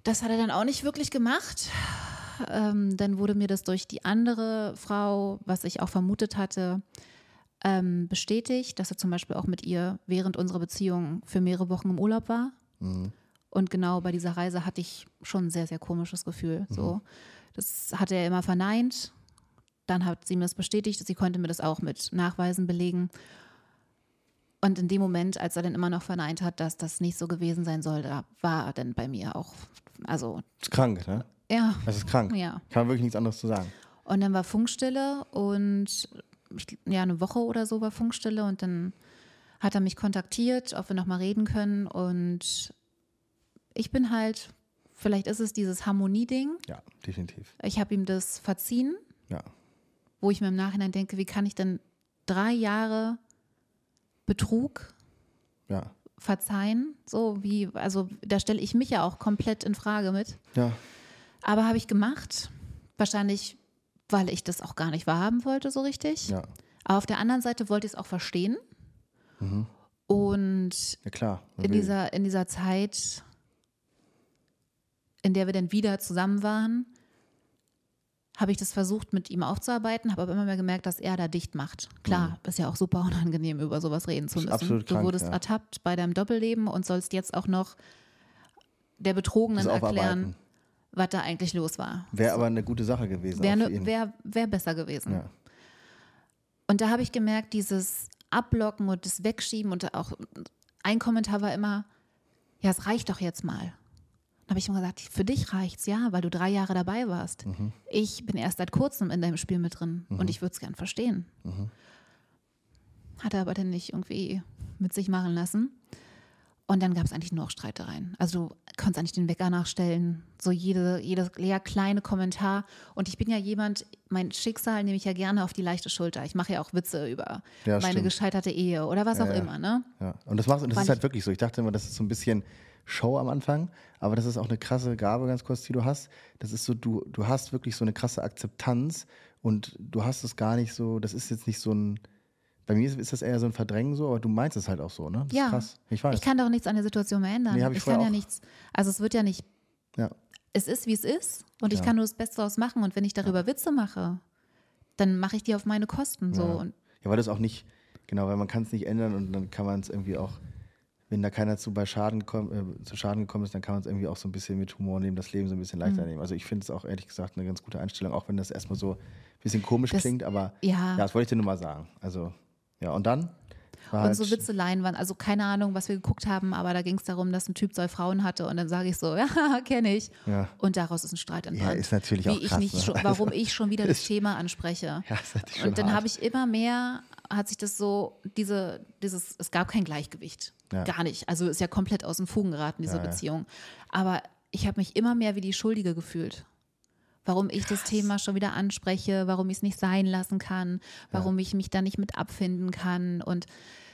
Das hat er dann auch nicht wirklich gemacht. Ähm, dann wurde mir das durch die andere Frau, was ich auch vermutet hatte, ähm, bestätigt, dass er zum Beispiel auch mit ihr während unserer Beziehung für mehrere Wochen im Urlaub war. Mhm. Und genau bei dieser Reise hatte ich schon ein sehr, sehr komisches Gefühl. Mhm. So, das hatte er immer verneint. Dann hat sie mir das bestätigt. Sie konnte mir das auch mit Nachweisen belegen. Und in dem Moment, als er dann immer noch verneint hat, dass das nicht so gewesen sein soll, da war er dann bei mir auch, also ist krank, ne? ja, Das ist krank. ja. Kann man wirklich nichts anderes zu sagen. Und dann war Funkstille und ja, eine Woche oder so war Funkstille und dann hat er mich kontaktiert, ob wir nochmal reden können. Und ich bin halt, vielleicht ist es dieses Harmonie-Ding. Ja, definitiv. Ich habe ihm das verziehen, Ja. wo ich mir im Nachhinein denke, wie kann ich denn drei Jahre Betrug Ja. verzeihen? So wie, also da stelle ich mich ja auch komplett in Frage mit. Ja. Aber habe ich gemacht. Wahrscheinlich, weil ich das auch gar nicht wahrhaben wollte, so richtig. Ja. Aber auf der anderen Seite wollte ich es auch verstehen. Und Ja, klar. In dieser, in dieser Zeit, in der wir dann wieder zusammen waren, habe ich das versucht, mit ihm aufzuarbeiten, habe aber immer mehr gemerkt, dass er da dicht macht. Klar, ist ja auch super unangenehm, über sowas reden zu müssen. absolut du krank, wurdest ja. ertappt bei deinem Doppelleben und sollst jetzt auch noch der Betrogenen erklären. Was da eigentlich los war. Wäre aber eine gute Sache gewesen. Wäre ne, wär, wär besser gewesen. ja. Und da habe ich gemerkt, dieses Ablocken und das Wegschieben und auch ein Kommentar war immer, ja, es reicht doch jetzt mal. Dann habe ich immer gesagt, für dich reicht's ja, weil du drei Jahre dabei warst. Mhm. Ich bin erst seit kurzem in deinem Spiel mit drin und ich würde es gern verstehen. Mhm. Hat er aber dann nicht irgendwie mit sich machen lassen. Und dann gab es eigentlich nur noch Streitereien. Also du konntest eigentlich den Wecker nachstellen, so jede, jedes ja, kleine Kommentar. Und ich bin ja jemand, mein Schicksal nehme ich ja gerne auf die leichte Schulter. Ich mache ja auch Witze über Ja, meine stimmt. gescheiterte Ehe oder was auch ja. immer, ne? Ja. Und das machst und das Weil ist halt ich- wirklich so. Ich dachte immer, das ist so ein bisschen Show am Anfang, aber das ist auch eine krasse Gabe, ganz kurz, die du hast. Das ist so, du, du hast wirklich so eine krasse Akzeptanz und du hast es gar nicht so, das ist jetzt nicht so ein, bei mir ist, ist das eher so ein Verdrängen so, aber du meinst es halt auch so, ne? Das Ja. ist krass. Ich weiß. Ich kann doch nichts an der Situation mehr ändern. Nee, ich ich kann ja auch. nichts, also es wird ja nicht, ja. es ist wie es ist und ich Ja. kann nur das Beste daraus machen. Und wenn ich darüber Witze mache, dann mache ich die auf meine Kosten so. Ja. Ja, weil das auch nicht, genau, weil man kann es nicht ändern und dann kann man es irgendwie auch, wenn da keiner zu, bei Schaden komm, äh, zu Schaden gekommen ist, dann kann man es irgendwie auch so ein bisschen mit Humor nehmen, das Leben so ein bisschen Mhm. leichter nehmen. Also ich finde es auch ehrlich gesagt eine ganz gute Einstellung, auch wenn das erstmal so ein bisschen komisch Das- klingt, aber ja. ja, das wollte ich dir nur mal sagen. Also, ja, und dann war Und halt, so Witzeleien waren, also keine Ahnung, was wir geguckt haben, aber da ging es darum, dass ein Typ zwei Frauen hatte und dann sage ich so, ja, kenne ich. Ja. Und daraus ist ein Streit entbrannt. ist natürlich Wie auch ich krass, nicht ne? schon, warum ich schon wieder das Thema anspreche. Ja, ist natürlich schon und dann habe ich immer mehr, hat sich das so, diese, dieses, es gab kein Gleichgewicht. Ja. Gar nicht. Also ist ja komplett aus den Fugen geraten, diese Ja, ja. Beziehung. Aber ich habe mich immer mehr wie die Schuldige gefühlt. Warum ich das Thema schon wieder anspreche, warum ich es nicht sein lassen kann, warum ich mich da nicht mit abfinden kann. Und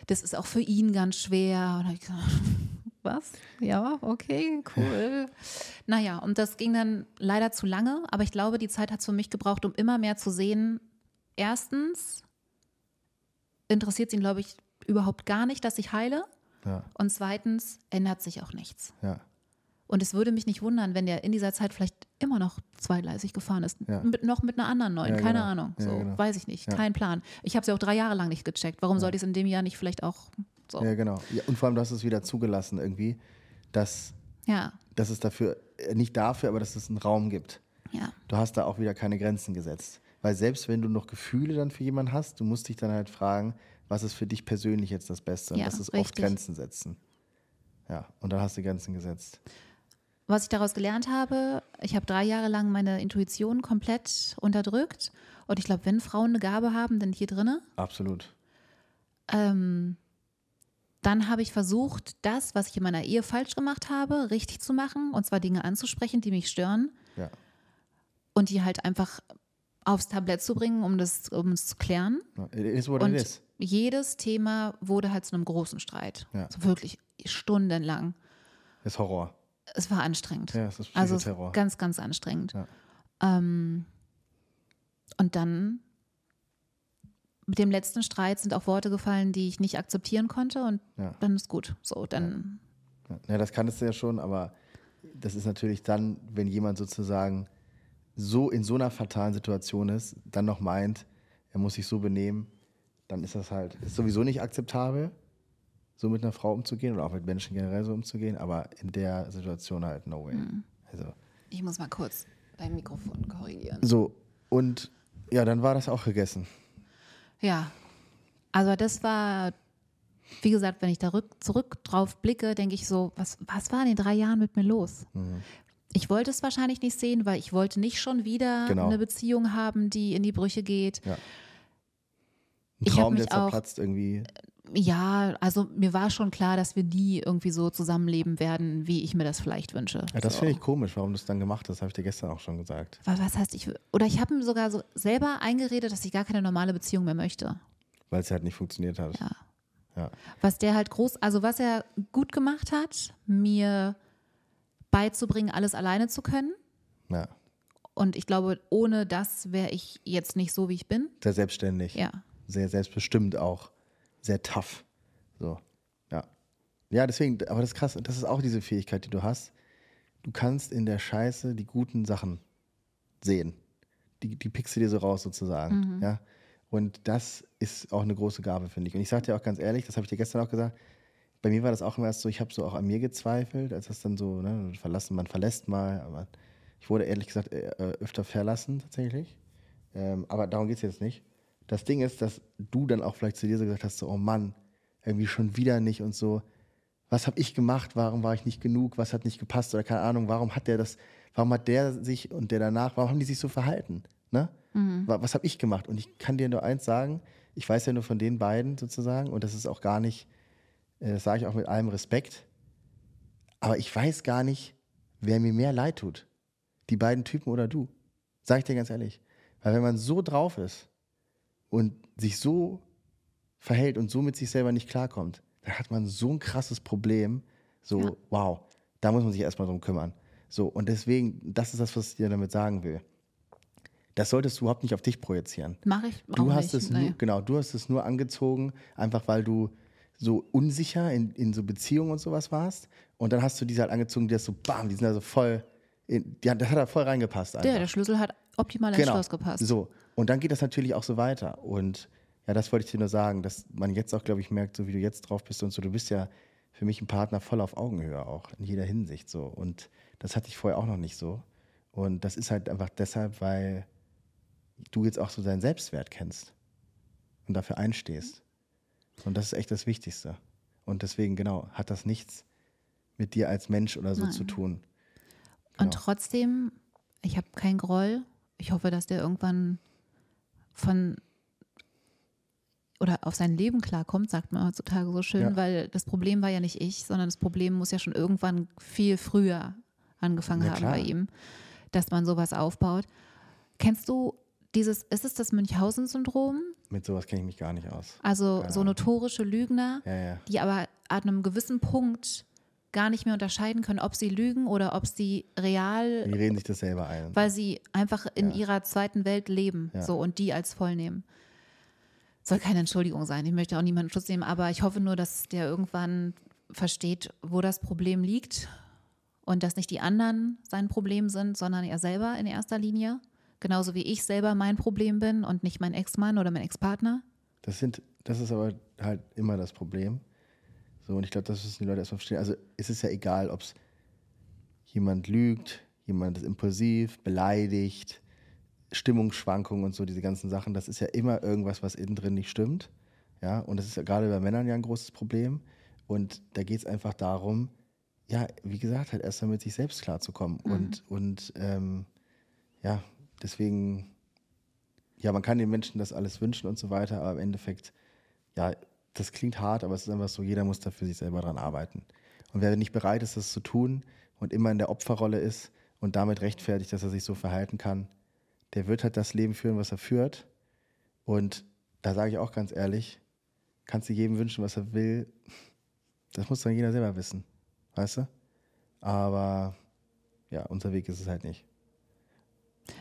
das ist auch für ihn ganz schwer. Und da hab ich gesagt, was? Ja, okay, cool. Naja, und das ging dann leider zu lange, aber ich glaube, die Zeit hat es für mich gebraucht, um immer mehr zu sehen. Erstens interessiert es ihn, glaube ich, überhaupt gar nicht, dass ich heile. ja, Und zweitens ändert sich auch nichts. ja, Und es würde mich nicht wundern, wenn der in dieser Zeit vielleicht immer noch zweigleisig gefahren ist. Ja. Mit, noch mit einer anderen neuen, Ja, keine genau. Ahnung. Ja, So, genau. weiß ich nicht. Ja. Kein Plan. Ich habe sie auch drei Jahre lang nicht gecheckt. Warum sollte ich es in dem Jahr nicht vielleicht auch so? ja, genau. Ja, und vor allem, du hast es wieder zugelassen irgendwie, dass, Ja, dass es dafür, äh, nicht dafür, aber dass es einen Raum gibt. ja. du hast da auch wieder keine Grenzen gesetzt. Weil selbst wenn du noch Gefühle dann für jemanden hast, du musst dich dann halt fragen, was ist für dich persönlich jetzt das Beste? Und Ja, das ist oft richtig. Grenzen setzen. Ja, und dann hast du Grenzen gesetzt. Was ich daraus gelernt habe, ich habe drei Jahre lang meine Intuition komplett unterdrückt. Und ich glaube, wenn Frauen eine Gabe haben, dann hier drinne. Absolut. Ähm, dann habe ich versucht, das, was ich in meiner Ehe falsch gemacht habe, richtig zu machen. Und zwar Dinge anzusprechen, die mich stören. Ja. Und die halt einfach aufs Tablett zu bringen, um das, um es zu klären. It is what Und it is. jedes Thema wurde halt zu einem großen Streit. Ja. So wirklich stundenlang. Das ist Horror. Es war anstrengend. Ja, es ist also Psychoterror. ganz, ganz anstrengend. Ja. Ähm, und dann mit dem letzten Streit sind auch Worte gefallen, die ich nicht akzeptieren konnte und Ja. dann ist gut. So, dann Ja, Ja, das kanntest du ja schon, aber das ist natürlich dann, wenn jemand sozusagen so in so einer fatalen Situation ist, dann noch meint, er muss sich so benehmen, dann ist das halt ist sowieso nicht akzeptabel, so mit einer Frau umzugehen oder auch mit Menschen generell so umzugehen, aber in der Situation halt no way. Also Ich muss mal kurz dein Mikrofon korrigieren. so und ja, dann war das auch gegessen. Ja, also das war, wie gesagt, wenn ich da rück, zurück drauf blicke, denke ich so, was, was war in den drei Jahren mit mir los? Mhm. Ich wollte es wahrscheinlich nicht sehen, weil ich wollte nicht schon wieder Genau. eine Beziehung haben, die in die Brüche geht. Ja. Ein Traum, mich der auch- zerplatzt irgendwie. Ja, also mir war schon klar, dass wir nie irgendwie so zusammenleben werden, wie ich mir das vielleicht wünsche. Ja, das so. finde ich komisch, warum du es dann gemacht hast, habe ich dir gestern auch schon gesagt. Wa- Was heißt ich? Oder ich habe mir sogar so selber eingeredet, dass ich gar keine normale Beziehung mehr möchte. Weil es halt nicht funktioniert hat. Ja. Ja. Was der halt groß, also was er gut gemacht hat, mir beizubringen, alles alleine zu können. ja. Und ich glaube, ohne das wäre ich jetzt nicht so, wie ich bin. Sehr selbstständig. Ja. Sehr selbstbestimmt auch. Sehr tough. So. Ja. Ja, deswegen, aber das ist krass. Das ist auch diese Fähigkeit, die du hast. Du kannst in der Scheiße die guten Sachen sehen. Die, die pickst du dir so raus sozusagen. Ja. Und das ist auch eine große Gabe, finde ich. Und ich sage dir auch ganz ehrlich, das habe ich dir gestern auch gesagt, bei mir war das auch immer erst so, ich habe so auch an mir gezweifelt, als das dann so, ne, verlassen, man verlässt mal, aber ich wurde ehrlich gesagt äh, öfter verlassen tatsächlich. Ähm, aber darum geht es jetzt nicht. Das Ding ist, dass du dann auch vielleicht zu dir so gesagt hast, so, oh Mann, irgendwie schon wieder nicht und so. Was habe ich gemacht? Warum war ich nicht genug? Was hat nicht gepasst? Oder keine Ahnung, warum hat der das, warum hat der sich und der danach, warum haben die sich so verhalten? Ne? Wa- Was habe ich gemacht? Und ich kann dir nur eins sagen, ich weiß ja nur von den beiden sozusagen, und das ist auch gar nicht, äh, das sage ich auch mit allem Respekt, aber ich weiß gar nicht, wer mir mehr leid tut. Die beiden Typen oder du. Sag ich dir ganz ehrlich. Weil wenn man so drauf ist und sich so verhält und so mit sich selber nicht klarkommt, dann hat man so ein krasses Problem. So, Ja. wow, da muss man sich erstmal drum kümmern. So, und deswegen, das ist das, was ich dir damit sagen will. Das solltest du überhaupt nicht auf dich projizieren. Mache ich Du hast nicht. es Nee. nur, genau, du hast es nur angezogen, einfach weil du so unsicher in, in so Beziehungen und sowas warst. Und dann hast du diese halt angezogen, die hast so, bam, die sind also voll, in, die, hat- das hat da voll reingepasst. Einfach. Der, der Schlüssel hat optimal ins Schloss gepasst. Genau. So. Und dann geht das natürlich auch so weiter. Und ja, das wollte ich dir nur sagen, dass man jetzt auch, glaube ich, merkt, so wie du jetzt drauf bist und so, du bist ja für mich ein Partner voll auf Augenhöhe auch, in jeder Hinsicht so. Und das hatte ich vorher auch noch nicht so. Und das ist halt einfach deshalb, weil du jetzt auch so deinen Selbstwert kennst und dafür einstehst. Und das ist echt das Wichtigste. Und deswegen, genau, hat das nichts mit dir als Mensch oder so Nein. zu tun. Und Genau. trotzdem, ich habe keinen Groll. Ich hoffe, dass der irgendwann von oder auf sein Leben klarkommt, sagt man heutzutage so schön, Ja. weil das Problem war ja nicht ich, sondern das Problem muss ja schon irgendwann viel früher angefangen Na haben klar. bei ihm, dass man sowas aufbaut. Kennst du dieses, ist es das Münchhausen-Syndrom? Mit sowas kenne ich mich gar nicht aus. Also Keine so notorische Lügner, Ja, ja. die aber an einem gewissen Punkt gar nicht mehr unterscheiden können, ob sie lügen oder ob sie real Die reden sich das selber ein. weil sie einfach in Ja. ihrer zweiten Welt leben Ja. so und die als voll nehmen. Soll keine Entschuldigung sein, ich möchte auch niemanden Schutz nehmen, aber ich hoffe nur, dass der irgendwann versteht, wo das Problem liegt und dass nicht die anderen sein Problem sind, sondern er selber in erster Linie. Genauso wie ich selber mein Problem bin und nicht mein Ex-Mann oder mein Ex-Partner. Das, sind, das ist aber halt immer das Problem. So, und ich glaube, das müssen die Leute erstmal verstehen. Also es ist ja egal, ob es jemand lügt, jemand ist impulsiv, beleidigt, Stimmungsschwankungen und so, diese ganzen Sachen. Das ist ja immer irgendwas, was innen drin nicht stimmt. Ja, und das ist ja gerade bei Männern ja ein großes Problem. Und da geht es einfach darum, ja, wie gesagt, halt erst mal mit sich selbst klarzukommen. Und, und ähm, ja, deswegen, ja, man kann den Menschen das alles wünschen und so weiter, aber im Endeffekt, ja, das klingt hart, aber es ist einfach so, jeder muss da für sich selber dran arbeiten. Und wer nicht bereit ist, das zu tun und immer in der Opferrolle ist und damit rechtfertigt, dass er sich so verhalten kann, der wird halt das Leben führen, was er führt. Und da sage ich auch ganz ehrlich, kannst du jedem wünschen, was er will. Das muss dann jeder selber wissen. Weißt du? Aber ja, unser Weg ist es halt nicht.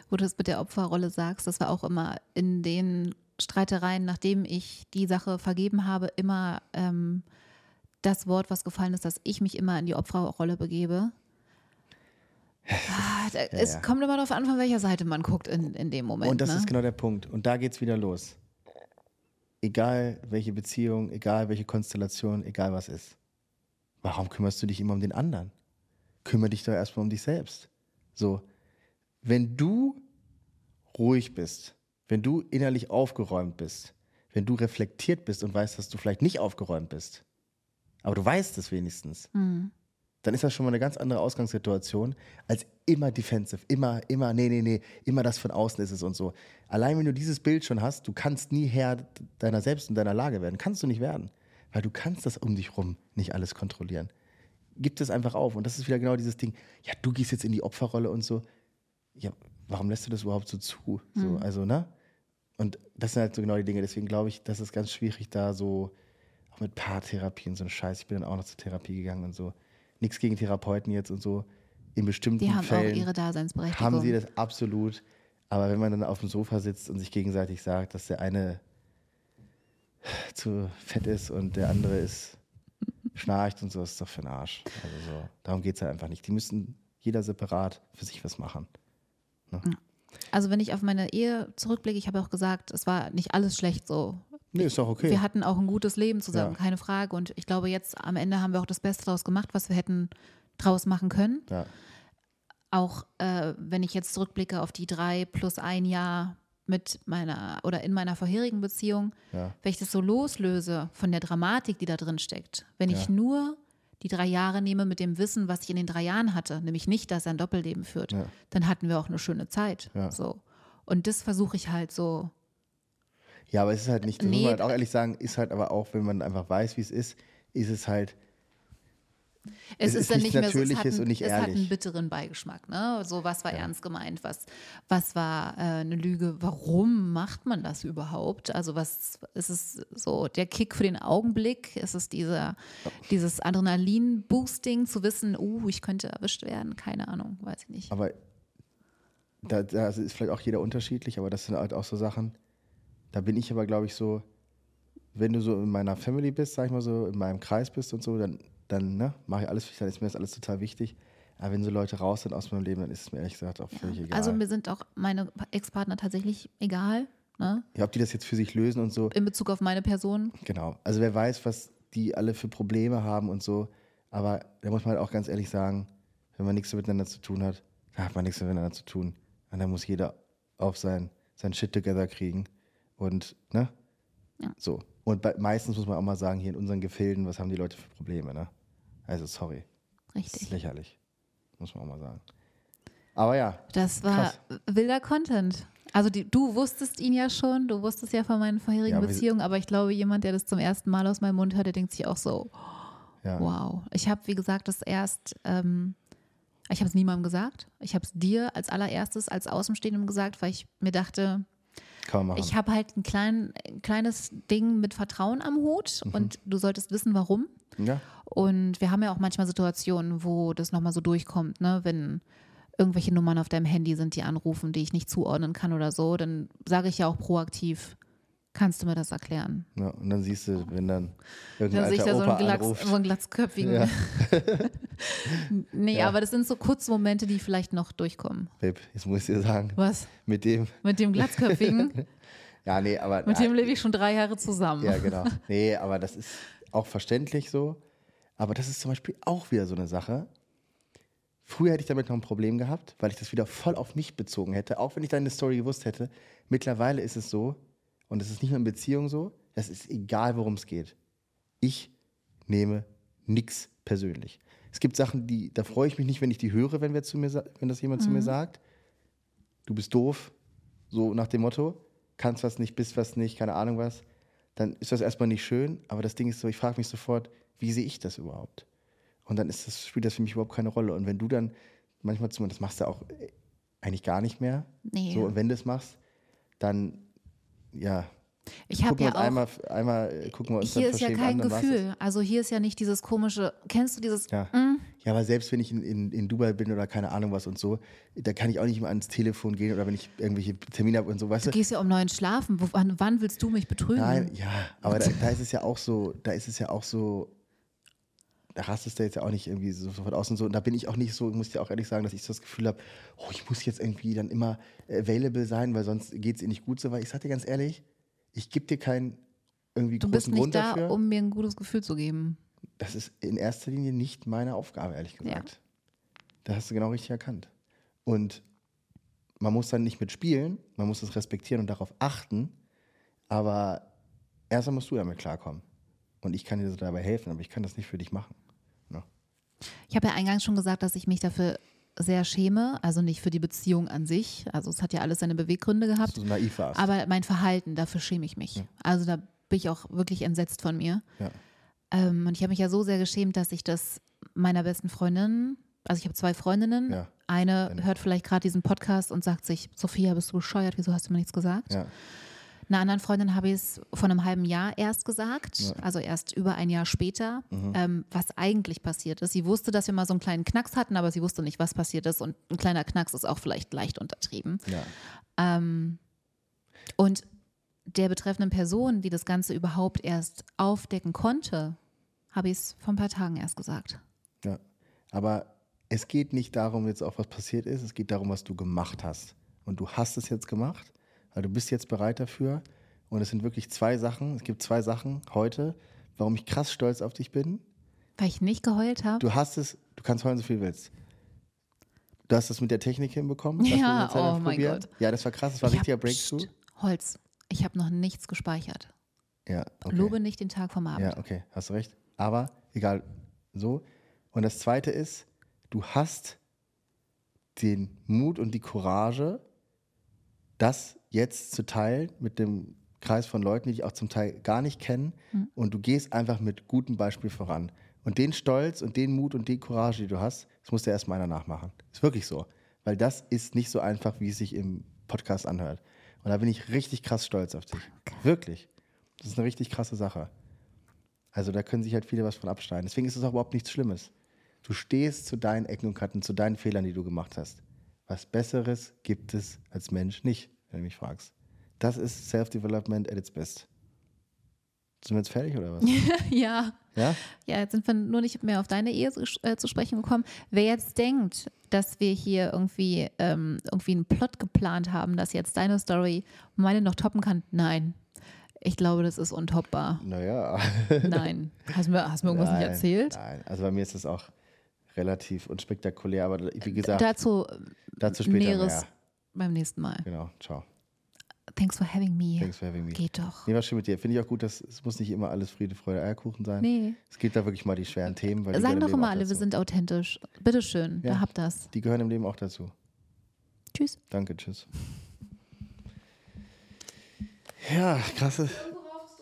Wo du das mit der Opferrolle sagst, das war auch immer in den Streitereien, nachdem ich die Sache vergeben habe, immer ähm, das Wort, was gefallen ist, dass ich mich immer in die Opferrolle begebe. Ah, da- es ja. kommt immer darauf an, von welcher Seite man guckt in, in dem Moment. Und das ne? ist genau der Punkt. Und da geht's wieder los. egal welche Beziehung, egal welche Konstellation, egal was ist. Warum kümmerst du dich immer um den anderen? Kümmere dich doch erstmal um dich selbst. So, wenn du ruhig bist, wenn du innerlich aufgeräumt bist, wenn du reflektiert bist und weißt, dass du vielleicht nicht aufgeräumt bist, aber du weißt es wenigstens, Mhm. dann ist das schon mal eine ganz andere Ausgangssituation als immer defensive, immer, immer, nee, nee, nee, immer das von außen ist es und so. Allein wenn du dieses Bild schon hast, du kannst nie Herr deiner selbst und deiner Lage werden. Kannst du nicht werden, weil du kannst das um dich rum nicht alles kontrollieren. Gib es einfach auf und das ist wieder genau dieses Ding, ja, du gehst jetzt in die Opferrolle und so. Ja, warum lässt du das überhaupt so zu? So, also, ne? Und das sind halt so genau die Dinge. Deswegen glaube ich, das ist ganz schwierig, da so, auch mit Paartherapie und so ein Scheiß. Ich bin dann auch noch zur Therapie gegangen und so. Nichts gegen Therapeuten jetzt und so. In bestimmten Die haben Fällen auch ihre Daseinsberechtigung. haben sie das absolut. Aber wenn man dann auf dem Sofa sitzt und sich gegenseitig sagt, dass der eine zu fett ist und der andere ist schnarcht und so, ist doch für den Arsch. Also so, darum geht es ja einfach nicht. Die müssen jeder separat für sich was machen. Also wenn ich auf meine Ehe zurückblicke, ich habe auch gesagt, es war nicht alles schlecht so. Nee, ist doch okay. Wir hatten auch ein gutes Leben zusammen, Ja. keine Frage. Und ich glaube, jetzt am Ende haben wir auch das Beste daraus gemacht, was wir hätten draus machen können. ja. Auch äh, wenn ich jetzt zurückblicke auf die drei plus ein Jahr mit meiner oder in meiner vorherigen Beziehung, Ja. wenn ich das so loslöse von der Dramatik, die da drin steckt, wenn ich nur die drei Jahre nehme mit dem Wissen, was ich in den drei Jahren hatte, nämlich nicht, dass er ein Doppelleben führt, Ja. dann hatten wir auch eine schöne Zeit. Ja. So. Und das versuche ich halt so. Ja, aber es ist halt nicht, das muss Nee. man halt auch ehrlich sagen, ist halt aber auch, wenn man einfach weiß, wie es ist, ist es halt, Es ist dann nichts nicht mehr so, es hat, einen, und nicht es hat einen bitteren Beigeschmack. Ne? So, was war ernst gemeint, was, was war äh, eine Lüge, warum macht man das überhaupt? Also was ist es so der Kick für den Augenblick? Ist es dieser, dieses Adrenalin-Boosting, zu wissen, uh, ich könnte erwischt werden? Keine Ahnung, weiß ich nicht. aber da, da ist vielleicht auch jeder unterschiedlich, aber das sind halt auch so Sachen, da bin ich aber, glaube ich, so, wenn du so in meiner Family bist, sag ich mal so, in meinem Kreis bist und so, dann, dann ne, mache ich alles, für dich, dann ist mir das alles total wichtig. Aber wenn so Leute raus sind aus meinem Leben, dann ist es mir ehrlich gesagt auch völlig egal. Also mir sind auch meine Ex-Partner tatsächlich egal, ne? ja, ob die das jetzt für sich lösen und so, in Bezug auf meine Person. Genau. Also wer weiß, was die alle für Probleme haben und so. Aber da muss man halt auch ganz ehrlich sagen, wenn man nichts miteinander zu tun hat, dann hat man nichts miteinander zu tun. Und dann muss jeder auf sein, sein Shit together kriegen. Und, ne? Ja. So. Und bei, meistens muss man auch mal sagen, hier in unseren Gefilden, was haben die Leute für Probleme, ne? Also sorry. Das ist Richtig. lächerlich. Muss man auch mal sagen. Aber ja, Das war Krass. wilder Content. Also die, du wusstest ihn ja schon, du wusstest ja von meinen vorherigen Ja, Beziehungen, aber ich glaube, jemand, der das zum ersten Mal aus meinem Mund hört, der denkt sich auch so, ja. wow. Ich habe, wie gesagt, das erst, ähm, ich habe es niemandem gesagt. Ich habe es dir als allererstes, als Außenstehendem gesagt, weil ich mir dachte, Kann man machen. ich habe halt ein, klein, ein kleines Ding mit Vertrauen am Hut Mhm. und du solltest wissen, warum. ja. Und wir haben ja auch manchmal Situationen, wo das nochmal so durchkommt, ne? wenn irgendwelche Nummern auf deinem Handy sind, die anrufen, die ich nicht zuordnen kann oder so, dann sage ich ja auch proaktiv, kannst du mir das erklären? ja. Und dann siehst du, wenn dann Dann irgendein sehe ich da so einen, Glatz, so einen glatzköpfigen. Ja. nee, Ja. aber das sind so Kurzmomente, die vielleicht noch durchkommen. Babe, jetzt muss ich dir sagen, Was? mit dem, Mit dem glatzköpfigen? ja, nee, aber. mit dem lebe ich schon drei Jahre zusammen. Ja, genau. Nee, aber das ist auch verständlich so. Aber das ist zum Beispiel auch wieder so eine Sache. Früher hätte ich damit noch ein Problem gehabt, weil ich das wieder voll auf mich bezogen hätte, auch wenn ich deine Story gewusst hätte. Mittlerweile ist es so, und es ist nicht nur in Beziehungen so, das ist egal, worum es geht. Ich nehme nichts persönlich. Es gibt Sachen, die, da freue ich mich nicht, wenn ich die höre, wenn, wir zu mir, wenn das jemand zu mir sagt. Du bist doof, so nach dem Motto, kannst was nicht, bist was nicht, keine Ahnung was. Dann ist das erstmal nicht schön, aber das Ding ist so, ich frage mich sofort, wie sehe ich das überhaupt? Und dann ist das, spielt das für mich überhaupt keine Rolle. Und wenn du dann manchmal zu mir, das machst du auch äh, eigentlich gar nicht mehr. Nee. So, und wenn du es machst, dann, ja, ich habe ja auch. einmal, einmal äh, gucken wir uns hier ist ja kein an. Gefühl. Also hier ist ja nicht dieses komische, kennst du dieses, Ja. mm, ja, aber selbst wenn ich in, in, in Dubai bin oder keine Ahnung was und so, da kann ich auch nicht mal ans Telefon gehen oder wenn ich irgendwelche Termine habe und so, weißt du du? gehst ja um neun schlafen. Wann, wann willst du mich betrügen? Nein, ja, aber da, da ist es ja auch so, da ist es ja auch so, da rastest du jetzt ja auch nicht irgendwie so sofort aus und so. Und da bin ich auch nicht so, muss ich dir auch ehrlich sagen, dass ich so das Gefühl habe, oh, ich muss jetzt irgendwie dann immer available sein, weil sonst geht es ihr nicht gut so. Weil ich sag dir ganz ehrlich, ich gebe dir kein irgendwie Du bist großen nicht Grund da, dafür. um mir ein gutes Gefühl zu geben. das ist in erster Linie nicht meine Aufgabe, ehrlich gesagt. Da hast du genau richtig erkannt. Und man muss dann nicht mitspielen, man muss es respektieren und darauf achten, aber erstmal musst du damit klarkommen. Und ich kann dir so dabei helfen, aber ich kann das nicht für dich machen. Ich habe ja eingangs schon gesagt, dass ich mich dafür sehr schäme. Also nicht für die Beziehung an sich. Also es hat ja alles seine Beweggründe gehabt. du so naiv warst. Aber mein Verhalten, dafür schäme ich mich. Also da bin ich auch wirklich entsetzt von mir. ja. Ähm, und ich habe mich ja so sehr geschämt, dass ich das meiner besten Freundin, also ich habe zwei Freundinnen, Ja. eine Eine. hört vielleicht gerade diesen Podcast und sagt sich, Sophia, bist du bescheuert, wieso hast du mir nichts gesagt? ja. Einer anderen Freundin habe ich es vor einem halben Jahr erst gesagt, Ja. Mhm. also erst über ein Jahr später, ähm, was eigentlich passiert ist. Sie wusste, dass wir mal so einen kleinen Knacks hatten, aber sie wusste nicht, was passiert ist. Und ein kleiner Knacks ist auch vielleicht leicht untertrieben. ja. Ähm, und der betreffenden Person, die das Ganze überhaupt erst aufdecken konnte, habe ich es vor ein paar Tagen erst gesagt. Ja, aber es geht nicht darum, jetzt auch was passiert ist, es geht darum, was du gemacht hast. Und du hast es jetzt gemacht, weil du bist jetzt bereit dafür. Und es sind wirklich zwei Sachen, es gibt zwei Sachen heute, warum ich krass stolz auf dich bin. Weil ich nicht geheult habe. Du hast es, du kannst heulen, so viel du willst. Du hast es mit der Technik hinbekommen. Ja, oh mein. Gott. Ja, das war krass, das war ein Ich richtiger hab- Breakthrough. Psst, Holz. Ich habe noch nichts gespeichert. Ja, okay. Lobe nicht den Tag vom Abend. Ja, okay, hast du recht. Aber egal, so. Und das Zweite ist, du hast den Mut und die Courage, das jetzt zu teilen mit dem Kreis von Leuten, die dich auch zum Teil gar nicht kennen. Und du gehst einfach mit gutem Beispiel voran. Und den Stolz und den Mut und die Courage, die du hast, das muss dir erstmal einer nachmachen. Ist wirklich so. Weil das ist nicht so einfach, wie es sich im Podcast anhört. Und da bin ich richtig krass stolz auf dich. Wirklich. Das ist eine richtig krasse Sache. Also da können sich halt viele was von abschneiden. Deswegen ist es auch überhaupt nichts Schlimmes. Du stehst zu deinen Ecken und Kanten, zu deinen Fehlern, die du gemacht hast. Was Besseres gibt es als Mensch nicht, wenn du mich fragst. Das ist Self-Development at its best. Sind wir jetzt fertig oder was? ja. ja? Ja, jetzt sind wir nur nicht mehr auf deine Ehe zu, äh, zu sprechen gekommen. Wer jetzt denkt, dass wir hier irgendwie, ähm, irgendwie einen Plot geplant haben, dass jetzt deine Story meine noch toppen kann, nein. Ich glaube, das ist untoppbar. Naja. Nein. Hast du mir, hast du mir irgendwas nicht Nein, erzählt? Nein, also bei mir ist es auch relativ unspektakulär, aber wie gesagt, Dazu dazu später Näheres mehr. beim nächsten Mal. Genau, ciao. Thanks for having me. Thanks for having me. Geht doch. Nee, war schön mit dir. Finde ich auch gut, dass es muss nicht immer alles Friede, Freude, Eierkuchen sein. Nee. Es gibt da wirklich mal die schweren Themen. Weil die Sagen doch immer alle, wir sind authentisch. Bitteschön, Ja. da habt das. Die gehören im Leben auch dazu. Tschüss. Danke, tschüss. Ja, krasse,